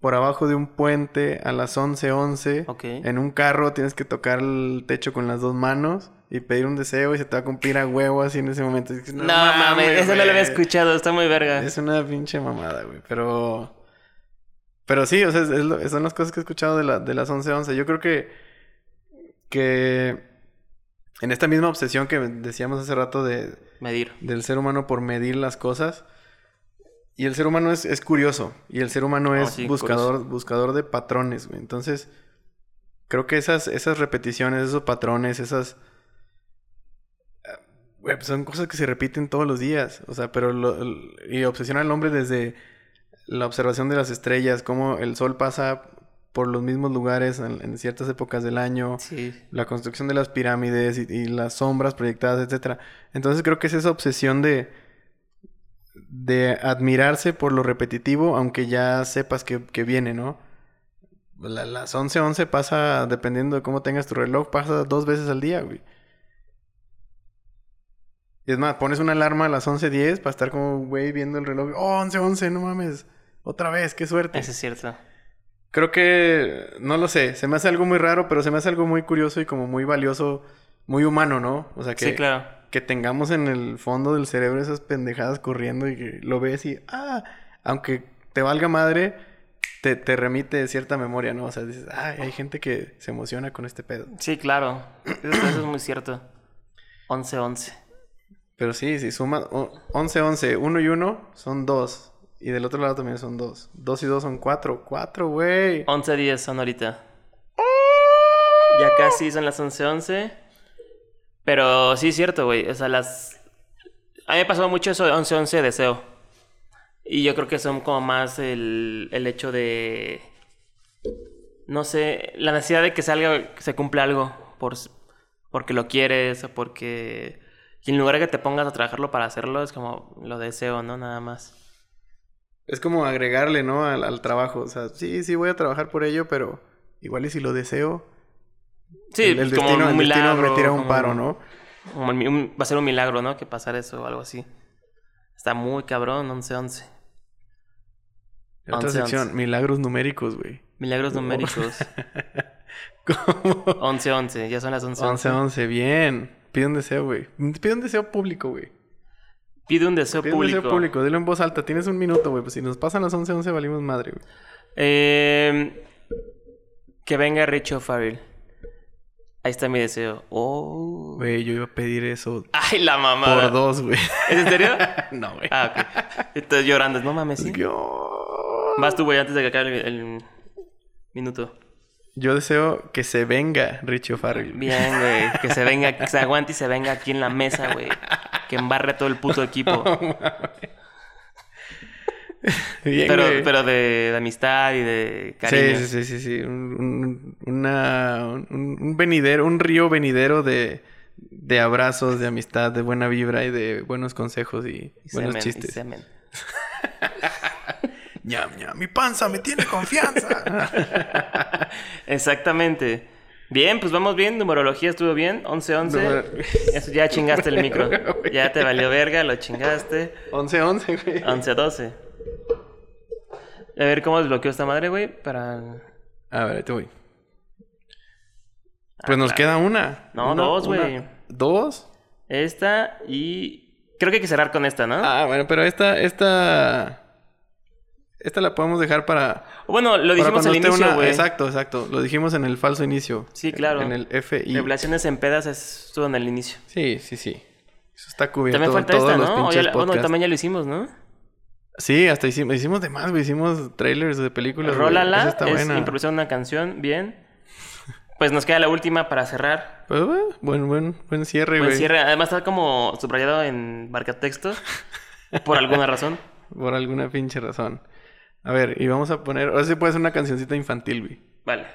por abajo de un puente a las 11.11 Ok. en un carro tienes que tocar el techo con las dos manos y pedir un deseo y se te va a cumplir a huevo así en ese momento. Dices, No, mames, eso no lo había güey". escuchado, está muy verga. Es una pinche mamada, güey. Pero. Pero sí, o sea, es- es lo- son las cosas que he escuchado de, la, de las 11-11. Yo creo que. Que. En esta misma obsesión que decíamos hace rato de, Medir. del ser humano por medir las cosas. Y el ser humano es, es curioso. Y el ser humano Ah, es sí, buscador, buscador de patrones, güey. Entonces. Creo que esas, esas repeticiones, esos patrones, esas. güey, pues son cosas que se repiten todos los días. O sea, pero lo- y obsesiona al hombre desde la observación de las estrellas, cómo el sol pasa por los mismos lugares en, en ciertas épocas del año, Sí. la construcción de las pirámides y, y las sombras proyectadas, etcétera. Entonces creo que es esa obsesión de de admirarse por lo repetitivo, aunque ya sepas que, que viene, ¿no? La- las 11:11 pasa, dependiendo de cómo tengas tu reloj, pasa dos veces al día, güey. Y es más, pones una alarma a las 11:10 para estar como, güey, viendo el reloj. Oh, 11:11, no mames. Otra vez, qué suerte. Eso es cierto. Creo que, no lo sé, se me hace algo muy raro, pero se me hace algo muy curioso y como muy valioso, muy humano, ¿no? O sea, que, Sí, claro. Que tengamos en el fondo del cerebro esas pendejadas corriendo y que lo ves y, ah, aunque te valga madre, te, te remite cierta memoria, ¿no? O sea, dices, ah, hay gente que se emociona con este pedo. Sí, claro. Eso, eso es muy cierto. 11-11. Pero sí, si sumas 11, 11, 1 y 1 son 2. Y del otro lado también son 2. 2 y 2 son 4. 4, güey. 11-10 son ahorita. Ya casi son las 11-11. Pero sí es cierto, güey. O sea, las... A mí me pasó mucho eso de 11-11 deseo. Y yo creo que son como más el, el hecho de... No sé, la necesidad de que salga, se cumpla algo. Por, porque lo quieres o porque... Y en lugar de que te pongas a trabajarlo para hacerlo, es como lo deseo, ¿no? Nada más. Es como agregarle, ¿no? Al, al trabajo. O sea, sí, sí voy a trabajar por ello, pero igual y si lo deseo, Sí, el, el pues como destino, un el destino me milagro, tira un paro, ¿no? Como mi- un- va a ser un milagro, ¿no? Que pasar eso o algo así. Está muy cabrón, 11-11. Otra 11, sección, 11. milagros numéricos, güey. Milagros numéricos. ¿Cómo? 11-11, ya son las 11-11. 11, 11, bien. Pide un deseo, güey. Pide un deseo público, güey. Pide un deseo Pide un público. deseo público. Dilo en voz alta. Tienes un minuto, güey. Pues si nos pasan las 11, 11, valimos madre, güey. Eh, que venga Richo Farrell. Ahí está mi deseo. Oh. Güey, yo iba a pedir eso Ay, la mamá. por dos, güey. ¿Es en serio? no, güey. ah, ok. Estás llorando. No mames, sí. Yo... Vas tú, güey, antes de que acabe el, el minuto. Yo deseo que se venga Richie O'Farrell. Bien, güey. Que se venga, que se aguante y se venga aquí en la mesa, güey. Que embarre todo el puto equipo. Bien, Pero, güey. pero de, de amistad y de cariño. Sí, sí, sí, sí, sí. Un, un- una, un, un venidero, un río venidero de, de abrazos, de amistad, de buena vibra y de buenos consejos y, Y buenos semen, y chistes. semen. ñam, ñam, mi panza me tiene confianza. Exactamente. Bien, pues vamos bien. Numerología estuvo bien. 11-11. Numer- Eso ya chingaste el micro. Ya te valió verga, lo chingaste. 11, 11, güey. 11-12. A ver cómo desbloqueo esta madre, güey. Para. A ver, ahí te voy. Pues nos queda una. No, Una- dos, güey. ¿Dos? Esta y. Creo que hay que cerrar con esta, ¿no? Ah, bueno, pero esta, esta... Esta la podemos dejar para... Bueno, lo dijimos al esté inicio, una-. Exacto, exacto. Lo dijimos en el falso inicio. Sí, claro. En el FI. Revelaciones en pedas es- estuvo en el inicio. Sí, sí, sí. Eso está cubierto También falta en todos esta, los ¿no? O pinches ya bueno, también ya lo hicimos, ¿no? Sí, hasta hicimos, hicimos de más, güey. Hicimos trailers de películas. Rólala, está es improvisar una canción, bien. Pues nos queda la última para cerrar. Pues, buen, buen, buen cierre, Buen güey. cierre. Además está como subrayado en marcatexto. por alguna razón. Por alguna pinche razón. A ver, y vamos a poner... Ahora sí puede ser una cancioncita infantil, güey. Vale.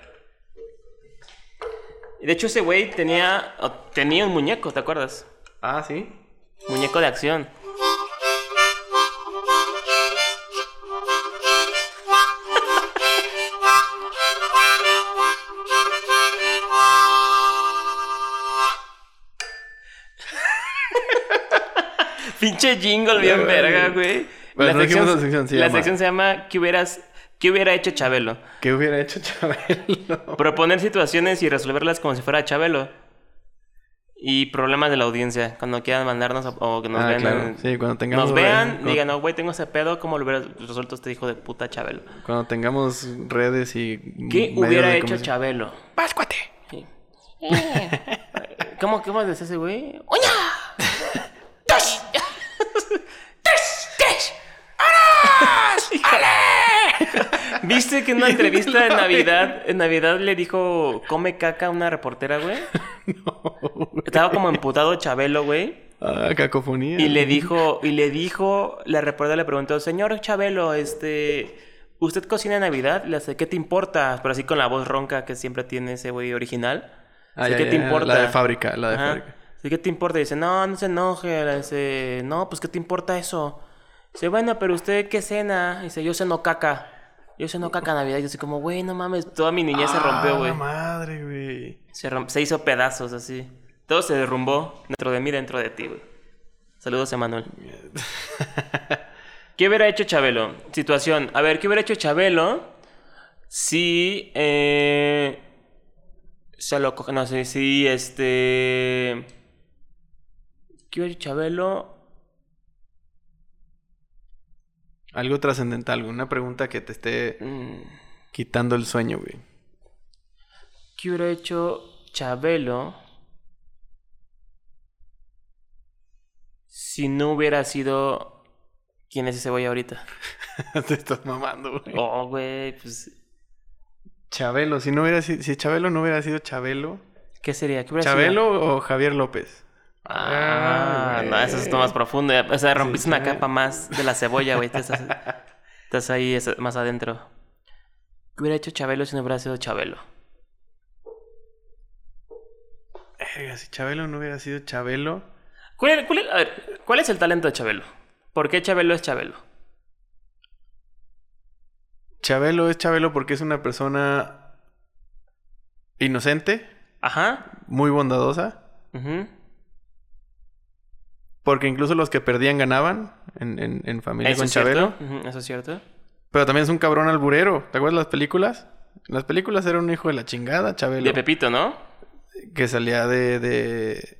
De hecho, ese güey tenía, tenía un muñeco, ¿te acuerdas? Ah, ¿sí? Muñeco de acción. Pinche jingle bien verga, güey. Bueno, no dijimos la sección, se la llama- sección se llama ¿Qué hubieras qué hubiera hecho Chabelo? ¿Qué hubiera hecho Chabelo? Proponer situaciones y resolverlas como si fuera Chabelo. Y problemas de la audiencia. Cuando quieran mandarnos o, o que nos Ah, vean. claro. en- Sí, cuando tengamos... nos vean, cuando- digan, no, güey, tengo ese pedo, ¿cómo lo hubieras resuelto este hijo de puta Chabelo? Cuando tengamos redes y... ¿Qué hubiera hecho. Chabelo? ¡Páscuate! Sí. ¿Cómo, cómo decía ese güey? ¡Uña! ¡Tres! ¡Tres! ¡Ale! ¿Viste que en una entrevista de Navidad, en Navidad le dijo come caca a una reportera, güey? Estaba como emputado Chabelo, güey. Ah, cacofonía. Y le dijo, y le dijo, la reportera le preguntó, señor Chabelo, este, ¿usted cocina en Navidad? Le hace, ¿qué te importa? Pero así con la voz ronca que siempre tiene ese güey original. Ah, ya, ¿qué ya, te ya, importa? La de fábrica, la de Ajá. fábrica. ¿Qué te importa? Y dice, no, no se enoje. Le dice, no, pues, ¿qué te importa eso? Dice, bueno, pero ¿usted qué cena? Dice, yo ceno caca. Yo ceno caca Navidad. Y yo así como, güey, no mames. Toda mi niñez se rompió, Ah, güey. la madre, güey. Se hizo pedazos así. Todo se derrumbó dentro de mí, dentro de ti, güey. Saludos, Emanuel. ¿Qué hubiera hecho Chabelo? Situación. A ver, ¿qué hubiera hecho Chabelo si... Eh, se lo coge... No sé, si este... ¿Qué hubiera hecho Chabelo? Algo trascendental, güey. Una pregunta que te esté Mm, quitando el sueño, güey. ¿Qué hubiera hecho Chabelo si no hubiera sido... ¿Quién es ese güey ahorita? te estás mamando, güey. Oh, güey, pues... Chabelo, si no hubiera. Si Chabelo no hubiera sido Chabelo... ¿Qué sería? ¿Qué hubiera sido? ¿Chabelo o Javier López? Ah, Ah, no, eso es más profundo. O sea, rompiste Sí, una capa más de la cebolla, güey. Estás, estás ahí más adentro. ¿Qué hubiera hecho Chabelo si no hubiera sido Chabelo? Si Chabelo no hubiera sido Chabelo... ¿Cuál, a ver, ¿cuál es el talento de Chabelo? ¿Por qué Chabelo es Chabelo? Chabelo es Chabelo porque es una persona inocente, Ajá. muy bondadosa, ujú. Porque incluso los que perdían ganaban en, en, en familia Eso con es Chabelo. cierto. Eso es cierto. Pero también es un cabrón alburero. ¿Te acuerdas de las películas? En las películas era un hijo de la chingada, Chabelo. De Pepito, ¿no? Que salía de, de.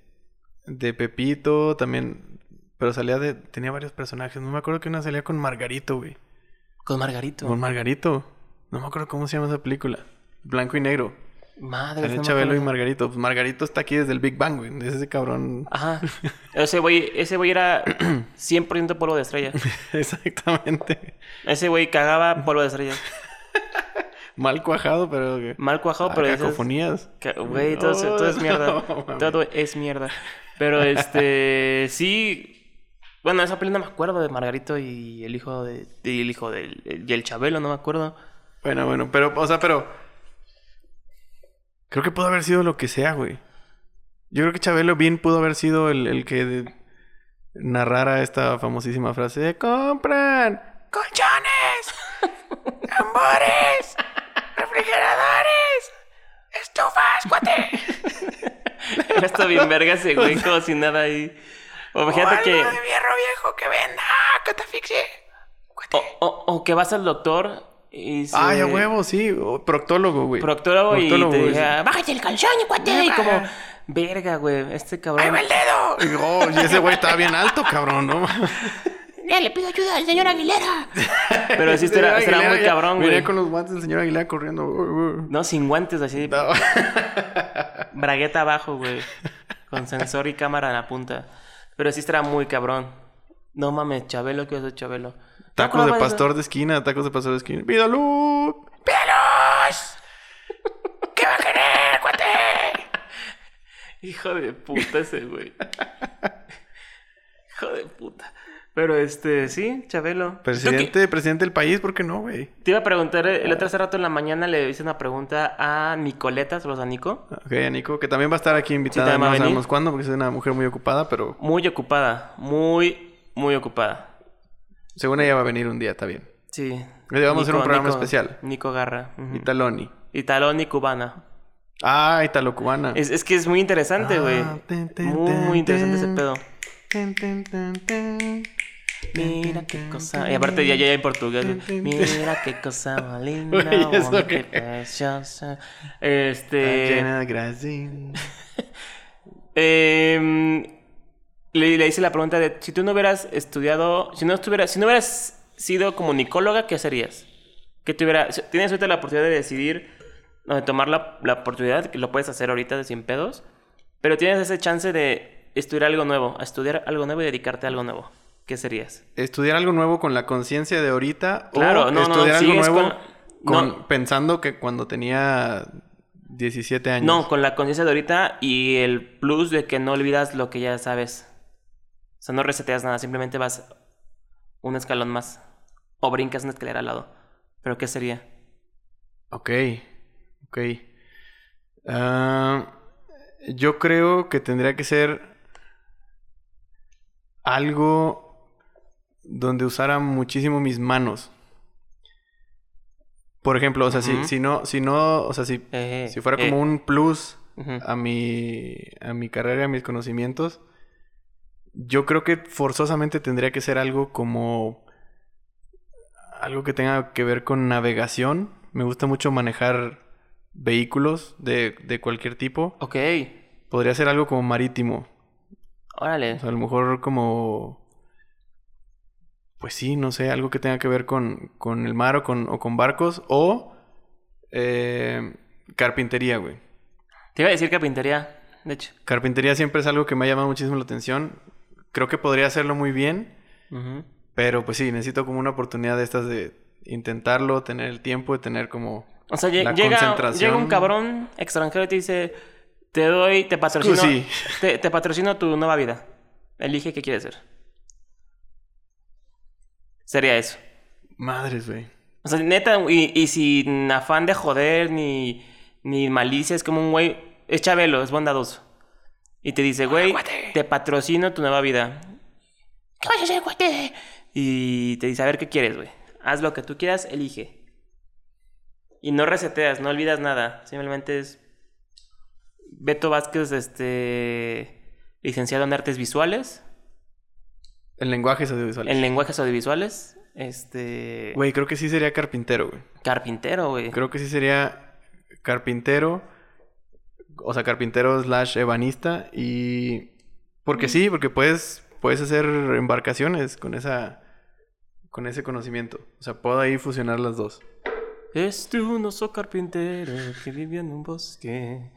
de Pepito, también. Pero salía de. Tenía varios personajes. No me acuerdo que una salía con Margarito, güey. Con Margarito. Con Margarito. No me acuerdo cómo se llama esa película. Blanco y negro. Madre me Chabelo y. Margarito. Pues Margarito está aquí desde el Big Bang, güey. Es ese cabrón. Ajá. Ese güey, ese güey era 100% polvo de estrella. Exactamente. Ese güey cagaba polvo de estrella. Mal cuajado, pero. Mal cuajado, Ah, pero... cacofonías. Ca- Güey, todo, es- todo es mierda. No, mames. todo es mierda. Pero este, sí. Bueno, esa película no me acuerdo de Margarito y el hijo de. Y el hijo del. Y el Chabelo, no me acuerdo. Bueno, bueno, pero, o sea, pero. Creo que pudo haber sido lo que sea, güey. Yo creo que Chabelo bien pudo haber sido el, el que de- narrara esta famosísima frase de compran colchones, tambores, refrigeradores, estufas, cuate. Está bien verga ese güey, como si nada ahí. O fíjate que. hierro viejo que venda, asfixie. O, o- o que vas al doctor y. se- Ay, a huevo, sí. proctólogo, güey. Proctólogo, Proctólogo, y te diga, bájate el calzón y cuate. Y como, verga, güey, este cabrón. el dedo! Y, oh, y ese güey estaba bien alto, cabrón, ¿no? Le pido ayuda al señor Aguilera. Pero sí, este era, este era muy cabrón, güey. con los guantes del señor Aguilera corriendo. Uh, uh. No, sin guantes, así. No. Bragueta abajo, güey. Con sensor y cámara en la punta. Pero sí estará muy cabrón. No mames, Chabelo, ¿qué es Chabelo? Tacos de pastor de esquina, tacos de pastor de esquina. ¡Pídalo! ¡Pídalos! ¿Qué va a querer, cuate? Hijo de puta ese güey. Hijo de puta. Pero este, sí, Chabelo. ¿Tú Presidente, presidente del país, ¿por qué no, güey? Te iba a preguntar, eh, el otro hace rato en la mañana le hice una pregunta a Nicoleta, saludos a Nico. Ok, a Nico, que también va a estar aquí invitada. a no sabemos cuándo, porque es una mujer muy ocupada, pero Muy ocupada, muy, muy ocupada. Según ella va a venir un día, está bien. Sí. Le vamos a hacer un programa Nico- especial. Nico Garra. Italoni. Italón y cubana. Ah, Italo Cubana. Es, es que es muy interesante, güey. Ah, muy, muy interesante ese pedo. Ten, ten, ten, ten. Mira qué cosa. Y aparte ya, ya en portugués. Mira qué cosa más linda. Oye, ¿eso oh, qué? preciosa. Este. llena de gracia. le, le hice la pregunta de si tú no hubieras estudiado, si no estuvieras, si no hubieras sido comunicóloga, ¿qué serías? ¿Qué te hubiera, si tienes ahorita la oportunidad de decidir, no, de tomar la, la oportunidad, que lo puedes hacer ahorita de sin pedos, pero tienes ese chance de estudiar algo nuevo, a estudiar algo nuevo y dedicarte a algo nuevo. ¿Qué serías? Estudiar algo nuevo con la conciencia de ahorita Claro, o no, no, estudiar algo sigues nuevo con- con- no. pensando que cuando tenía 17 años. No, con la conciencia de ahorita y el plus de que no olvidas lo que ya sabes. O sea, no reseteas nada, simplemente vas un escalón más. O brincas una escalera al lado. ¿Pero qué sería? Ok, ok. Ah, yo creo que tendría que ser algo donde usara muchísimo mis manos. Por ejemplo, o sea, si, si no, si no, o sea, si, Eh, si fuera eh. como un plus a mi, a mi carrera, a mis conocimientos, yo creo que forzosamente tendría que ser algo como algo que tenga que ver con navegación. Me gusta mucho manejar vehículos de, de cualquier tipo. Ok, Podría ser algo como marítimo. órale. O sea, a lo mejor como... Pues sí, no sé, algo que tenga que ver con, con el mar o con, o con barcos. O eh, carpintería, güey. Te iba a decir carpintería, de hecho. Carpintería siempre es algo que me ha llamado muchísimo la atención. Creo que podría hacerlo muy bien, pero pues sí, necesito como una oportunidad de estas de intentarlo, tener el tiempo de tener como... O sea, La llega, concentración. llega un cabrón extranjero y te dice, te doy, te patrocino, Sí. te, te patrocino tu nueva vida. Elige qué quieres ser. Sería eso. Madres, güey. O sea, neta, y, y sin afán de joder ni, ni malicia, es como un güey, es Chabelo, es bondadoso. Y te dice, güey, te patrocino tu nueva vida. ¿Qué vas a hacer, cuate? Y te dice, a ver, ¿qué quieres, güey? Haz lo que tú quieras, elige. Y no reseteas, no olvidas nada. Simplemente es... Beto Vázquez, este... Licenciado en Artes Visuales, En lenguajes audiovisuales. en lenguajes audiovisuales, este... Güey, creo que sí sería carpintero, güey. Carpintero, güey. Creo que sí sería carpintero. O sea, carpintero slash ebanista. Y. Porque sí, porque puedes, puedes hacer embarcaciones con esa. con ese conocimiento. O sea, puedo ahí fusionar las dos. Este un oso carpintero que vive en un bosque.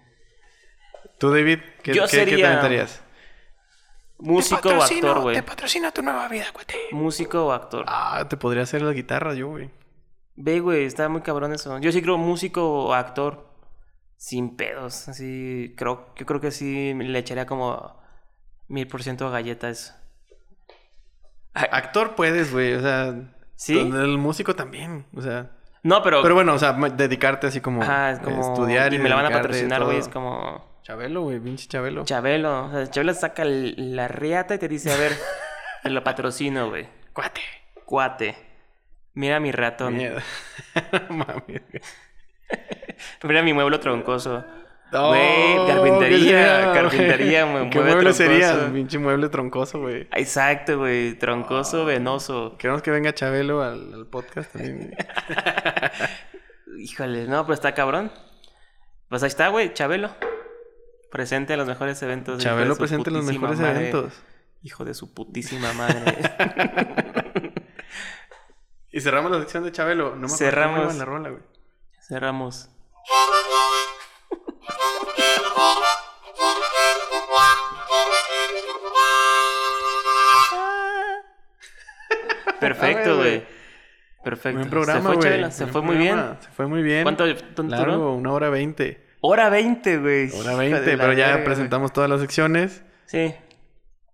Tú, David, ¿qué, Yo qué- qué te aventarías? Músico o actor, güey. patrocina tu nueva vida, cuate. Músico o actor. Ah, te podría hacer la guitarra yo, güey. Ve, güey, está muy cabrón eso. Yo sí creo músico o actor. Sin pedos. Así, creo, yo creo que sí le echaría como mil por ciento galletas. Actor puedes, güey. O sea. ¿Sí? El músico también. O sea. No, pero. Pero bueno, o sea, dedicarte así como. ajá, eh, como. estudiar y, y me la van a patrocinar, güey. Es como. Chabelo, güey, pinche Chabelo. Chabelo. O sea, Chabelo saca el- la riata y te dice, a ver, te lo patrocino, güey. Cuate. Cuate. Mira mi ratón. Miedo. No mames. güey. Mira mi mueble troncoso. Güey, ¿qué carpintería, carpintería, güey, ¿Qué mueble mueble sería? troncoso. Pinche mueble troncoso, güey. Exacto, güey. Troncoso, venoso. Queremos que venga Chabelo al, al podcast también. Híjole, no, pero está cabrón. Pues ahí está, güey, Chabelo. Presente en los mejores eventos. Chabelo presente en los mejores madre. eventos. Hijo de su putísima madre. Y cerramos la sección de Chabelo. No me Cerramos. la rola, güey. Cerramos. Perfecto, güey. Perfecto. Buen programa, se fue. Chabela, se Buen fue muy bien. Se fue muy bien. ¿Cuánto? Largo, una hora veinte. Hora 20, güey. Hora veinte, pero ya verga, presentamos todas las secciones. Sí.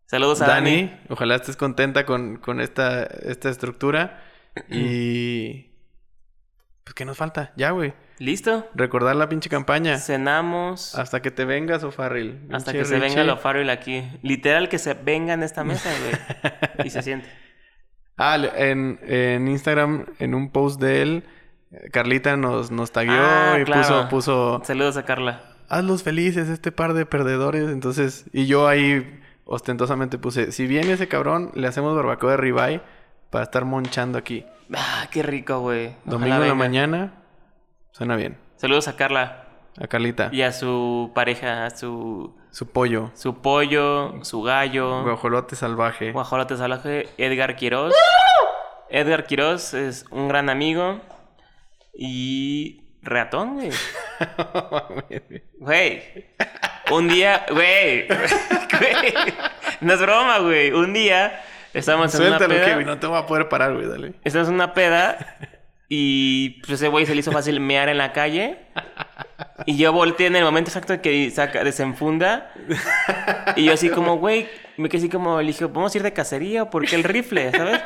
Saludos a Dani. Dani, ojalá estés contenta con, con esta, esta estructura. Y... Pues, ¿qué nos falta? Ya, güey. ¿Listo? Recordar la pinche campaña. Cenamos. Hasta que te vengas, O'Farrill. Hasta que se venga Farrell aquí. Literal que se venga en esta mesa, güey. y se siente. Ah, en, en Instagram, en un post de él, Carlita nos, nos tagueó Ah, y claro. puso, puso, Saludos a Carla. hazlos felices, este par de perdedores. Entonces, y yo ahí ostentosamente puse, si viene ese cabrón, le hacemos barbacoa de ribeye para estar monchando aquí. Ah, qué rico, güey. Domingo en la mañana, suena bien. Saludos a Carla A Carlita, y a su pareja, a su, su pollo, su pollo, su gallo, guajolote salvaje. guajolote salvaje, Edgar Quiroz. Edgar Quiroz es un gran amigo y reatón, güey. Güey. Un día, güey. No es broma, güey. Un día estábamos en una Suéltalo, peda. Kevin, no te voy a poder parar, güey, dale. Estamos en una peda y pues ese güey se le hizo fácil mear en la calle. Y yo volteé en el momento exacto en que saca, desenfunda. Y yo así como, güey, me quedé así como, le dije, ¿vamos a ir de cacería o por qué el rifle? ¿Sabes?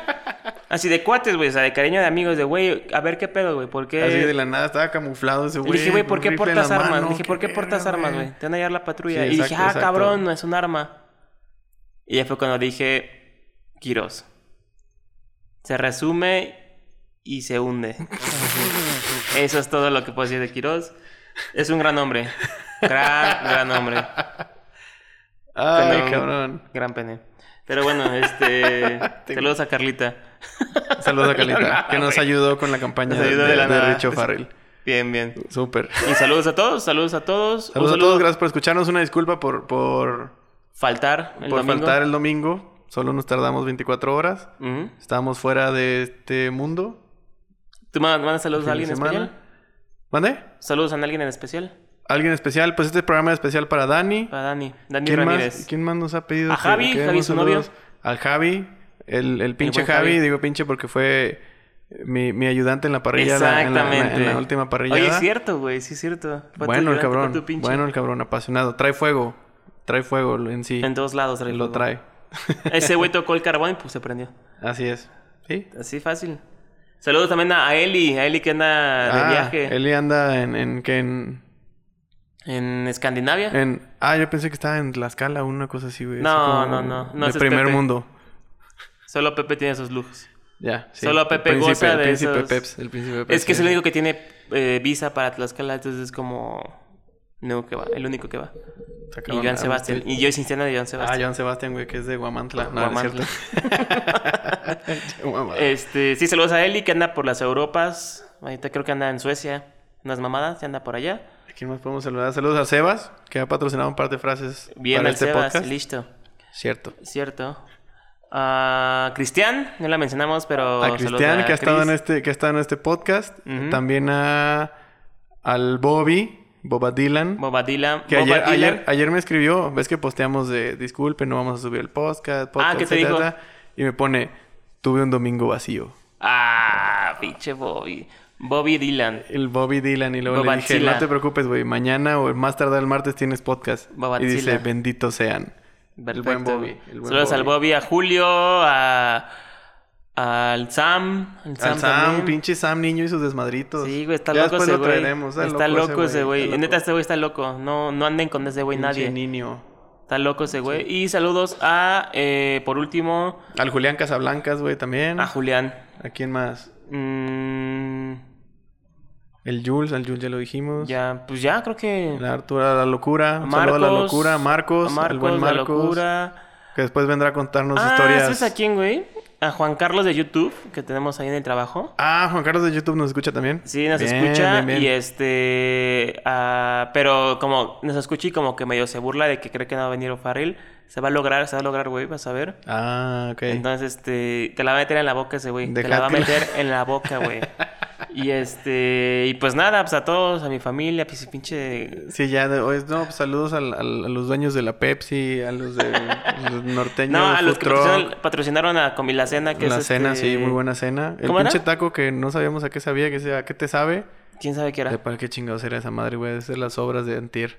Así de cuates, güey, o sea, de cariño de amigos, de güey, a ver qué pedo, güey, ¿por qué? Así de la nada estaba camuflado ese Y güey. le dije, güey, ¿por qué portas armas? mano, Le dije, ¿por qué portas armas, güey? Te van a llevar la patrulla. Sí, y dije, ah, exacto. cabrón, no es un arma. Y ya fue cuando dije, Kiros. Se resume y se hunde. Eso es todo lo que puedo decir de Kiros. Es un gran hombre. Gran, gran hombre. Ay, Con cabrón. Gran pene. Pero bueno, este. saludos a Carlita. Saludos a Carlita, que nos ayudó con la campaña Nos de, ayudó de de, la de. Richo Farrell. Bien, bien. Súper. Y saludos a todos, saludos a todos. Saludos a todos, gracias por escucharnos. Una disculpa por, por, Faltar el por domingo. faltar el domingo. Solo nos tardamos 24 horas. Estábamos fuera de este mundo. ¿Tú ma- mandas saludos a alguien en especial? ¿Mande? ¿Saludos a alguien en especial? ¿Alguien especial? Pues este programa es especial para Dani. Para Dani. Dani ¿Quién Ramírez. más, ¿Quién más nos ha pedido? A Javi, Javi, su novio. Al Javi, el, el pinche Javi. Javi. Digo pinche porque fue mi, mi ayudante en la parrilla. la- en la- en la- Exactamente. En la, última parrilla. Oye, es cierto, güey. Sí, es cierto. Fue Bueno, el cabrón. Bueno, el cabrón, apasionado. Trae fuego. Trae fuego en sí. En todos lados trae lo fuego. trae. Ese güey tocó el carbón y pues se prendió. Así es. ¿Sí? Así fácil. Saludos también a Eli. A Eli que anda de ah, viaje Eli anda en, en que en, en Escandinavia. en- Ah, yo pensé que estaba en Tlaxcala o una cosa así, güey. No, no, no. No, de es primer Pepe. mundo. Solo Pepe tiene esos lujos. Ya. sí. Solo El Pepe príncipe, goza el de príncipe esos- Peps. El príncipe Peps. Es que es el único que tiene eh, visa para Tlaxcala, entonces es como... No, que va. El único que va. Y. Joan Ah, Sebastián. Y yo Cinciano de Joan Ah, Sebastián. Joan Sebastián, güey, que es de Guamantla. No, no es Guamantla. Este, sí, saludos a Eli que anda por las Europas. Ahorita creo que anda en Suecia. Unas mamadas, se anda por allá. ¿A quién más podemos saludar? Saludos a Sebas, que ha patrocinado un par de frases Bien para al este Sebas, podcast. listo. Cierto. Cierto. A Cristian, no la mencionamos, pero. a Cristian, que ha estado en este, que ha estado en este podcast. También a al Bobby, Boba Dylan. Boba Dylan. Que Boba ayer, Dylan. ayer, ayer me escribió, ves que posteamos de disculpe, no vamos a subir el podcast, podcast Ah, ¿qué te dijo? etcétera", Y me pone, tuve un domingo vacío. Ah, pinche Bobby. Bobby Dylan. El Bobby Dylan y luego le dije, no te preocupes, güey, mañana o más tardar el martes tienes podcast. y Bobatzilla. dice, benditos sean. Perfecto. El buen Bobby. el buen Saludos al Bobby, a Julio, a. Al Sam. Al Sam, Al Sam, pinche Sam niño y sus desmadritos. Sí, güey, está Ya loco después ese lo güey. traeremos, Está loco ese güey. está Neta, este güey está loco. No, no anden con ese güey nadie. niño. Está loco ese güey. Y saludos a, eh, por último, Al Julián Casablancas, güey, también. a Julián. ¿A quién más? Mm, El Jules, al Jules ya lo dijimos. ya, pues ya, creo que. La Artura la locura. Un saludo a la Marcos, locura. A Marcos. a al buen la Marcos. locura. Que después vendrá a contarnos Ah, historias. ¿sabes a quién, güey? A Juan Carlos de YouTube, que tenemos ahí en el trabajo. Ah, Juan Carlos de YouTube nos escucha también. Sí, nos Bien, escucha bien, bien. y este... ah, pero como nos escucha y como que medio se burla de que cree que no va a venir O'Farrell. Se va a lograr, se va a lograr, güey, vas a ver. Ah, ok. Entonces, este... Te la va a meter en la boca ese güey. Te la va a meter en la boca, güey. Y este, y pues nada, pues a todos, a mi familia, pues pinche. Sí, ya, hoy- no, pues saludos al- al- a los dueños de la Pepsi, a los de los norteños. No, a los que Truck, patrocinaron, patrocinaron a Comila Cena, que La es cena, este- sí, muy buena cena. El pinche taco que no sabíamos a qué sabía, que sea, ¿a qué te sabe? ¿Quién sabe qué era? De ¿Para qué chingados era esa madre, güey? Es las obras de Antier.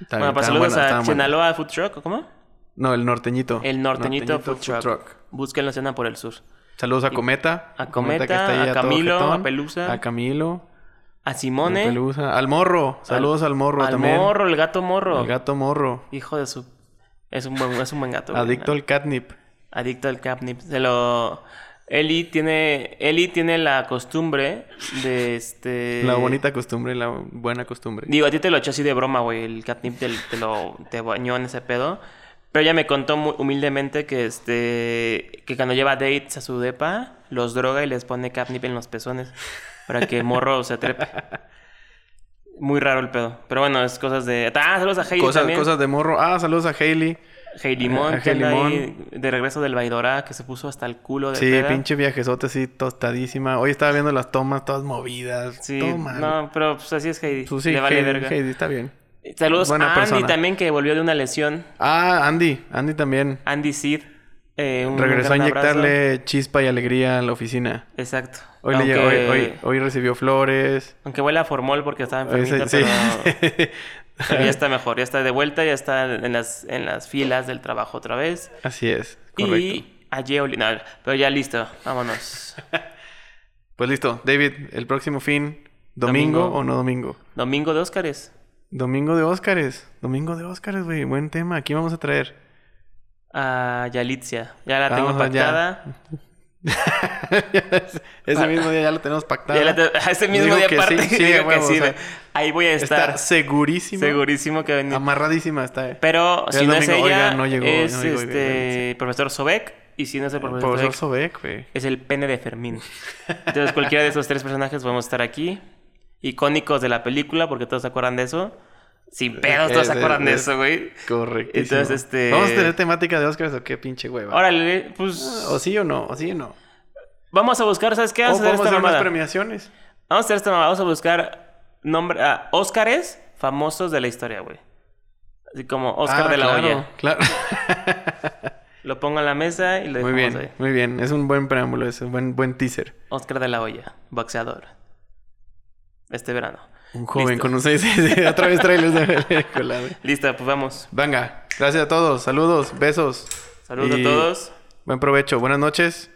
Está bueno, bien, pues saludos a. Sinaloa Food Truck, ¿o cómo? No, el norteñito. El norteñito, Food, Truck. Búsquenlo, Cena por el sur. Saludos a Cometa. a Cometa, que está ahí a Camilo, jetón. a Pelusa. A Camilo. A a Simone. Pelusa. Al morro. Saludos al, morro al también. morro, el gato morro. El gato morro. Hijo de su... Es un buen, es un buen gato. Adicto al catnip. Adicto al catnip. Se lo... Eli tiene... Eli tiene la costumbre de este... La bonita costumbre, la buena costumbre. Digo, a ti te lo echó así de broma, güey. El catnip te, te lo te bañó en ese pedo. Pero ella me contó muy humildemente que este que cuando lleva dates a su depa, los droga y les pone catnip en los pezones para que morro se trepe. Muy raro el pedo. Pero bueno, es cosas de. Ah, saludos a Heidi Cosas, también. cosas de morro. Ah, saludos a Hailey. Heidi Mon, a que anda ahí de regreso del Baidora, que se puso hasta el culo de Sí, peda. pinche viajezote así tostadísima. Hoy estaba viendo las tomas todas movidas. Sí, todo mal. no, pero pues así es Heidi. Pues sí, Le vale Heidi, verga. Heidi, está bien. Saludos Buena a Andy persona. también, que volvió de una lesión. Ah, Andy. Andy también. Andy Sid. eh, un Regresó a abrazo. inyectarle chispa y alegría a la oficina. Exacto. Hoy, le aunque, llegó- hoy, hoy, hoy recibió flores. aunque huele a formol porque estaba enfermita, pero, sí. pero ya está mejor. Ya está de vuelta, ya está en las, en las filas del trabajo otra vez. Así es, correcto. Y a Yeoli... No, pero ya listo. Vámonos. Pues listo, David, el próximo fin, ¿domingo, Domingo. o no domingo? Domingo de Óscares. Domingo de Óscares. Domingo de Óscares, güey. Buen tema. Aquí vamos a traer. A Yalitzia. Ya la tengo Vamos pactada. Ese mismo día ya lo tenemos pactado. Te- ese mismo Digo día que aparte. sí, sí, digo huevo, que sí. o sea, ahí voy a estar. Está segurísimo. Segurísimo que venir. Amarradísima está. eh. Pero si no es ella, oiga, no llegó, es no llegó, este profesor Sobek. Y si no es el profesor, Profesor Sobek, Sobek, es el pene de Fermín. Entonces cualquiera de esos tres personajes vamos a estar aquí. Icónicos de la película, porque todos se acuerdan de eso. Sin pedos, todos se Es- acuerdan de es- eso, güey. Correcto. Entonces, este- ¿Vamos a tener temática de Óscares o qué pinche hueva? Órale, pues O sí o no, o sí o no. vamos a buscar, ¿sabes qué? O Vamos a hacer podemos esta hacer unas premiaciones. Vamos a hacer esta mamada. Vamos a buscar nombre, ah, Óscares famosos de la historia, güey. Así como Óscar Ah, de la claro, olla. Claro. Lo pongo en la mesa y lo muy dejamos bien, ahí. muy bien. Es un buen preámbulo, es un buen, buen teaser. Óscar de la olla, boxeador. Este verano. Un joven Listo. con un 6 Otra vez trailers de película. Listo, pues vamos. Venga, gracias a todos. Saludos, besos. Saludos Y a todos. Buen provecho, buenas noches.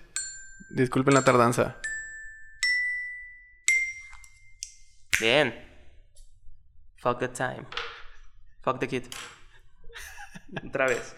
Disculpen la tardanza. Bien. Fuck the time. Fuck the kid. Otra vez.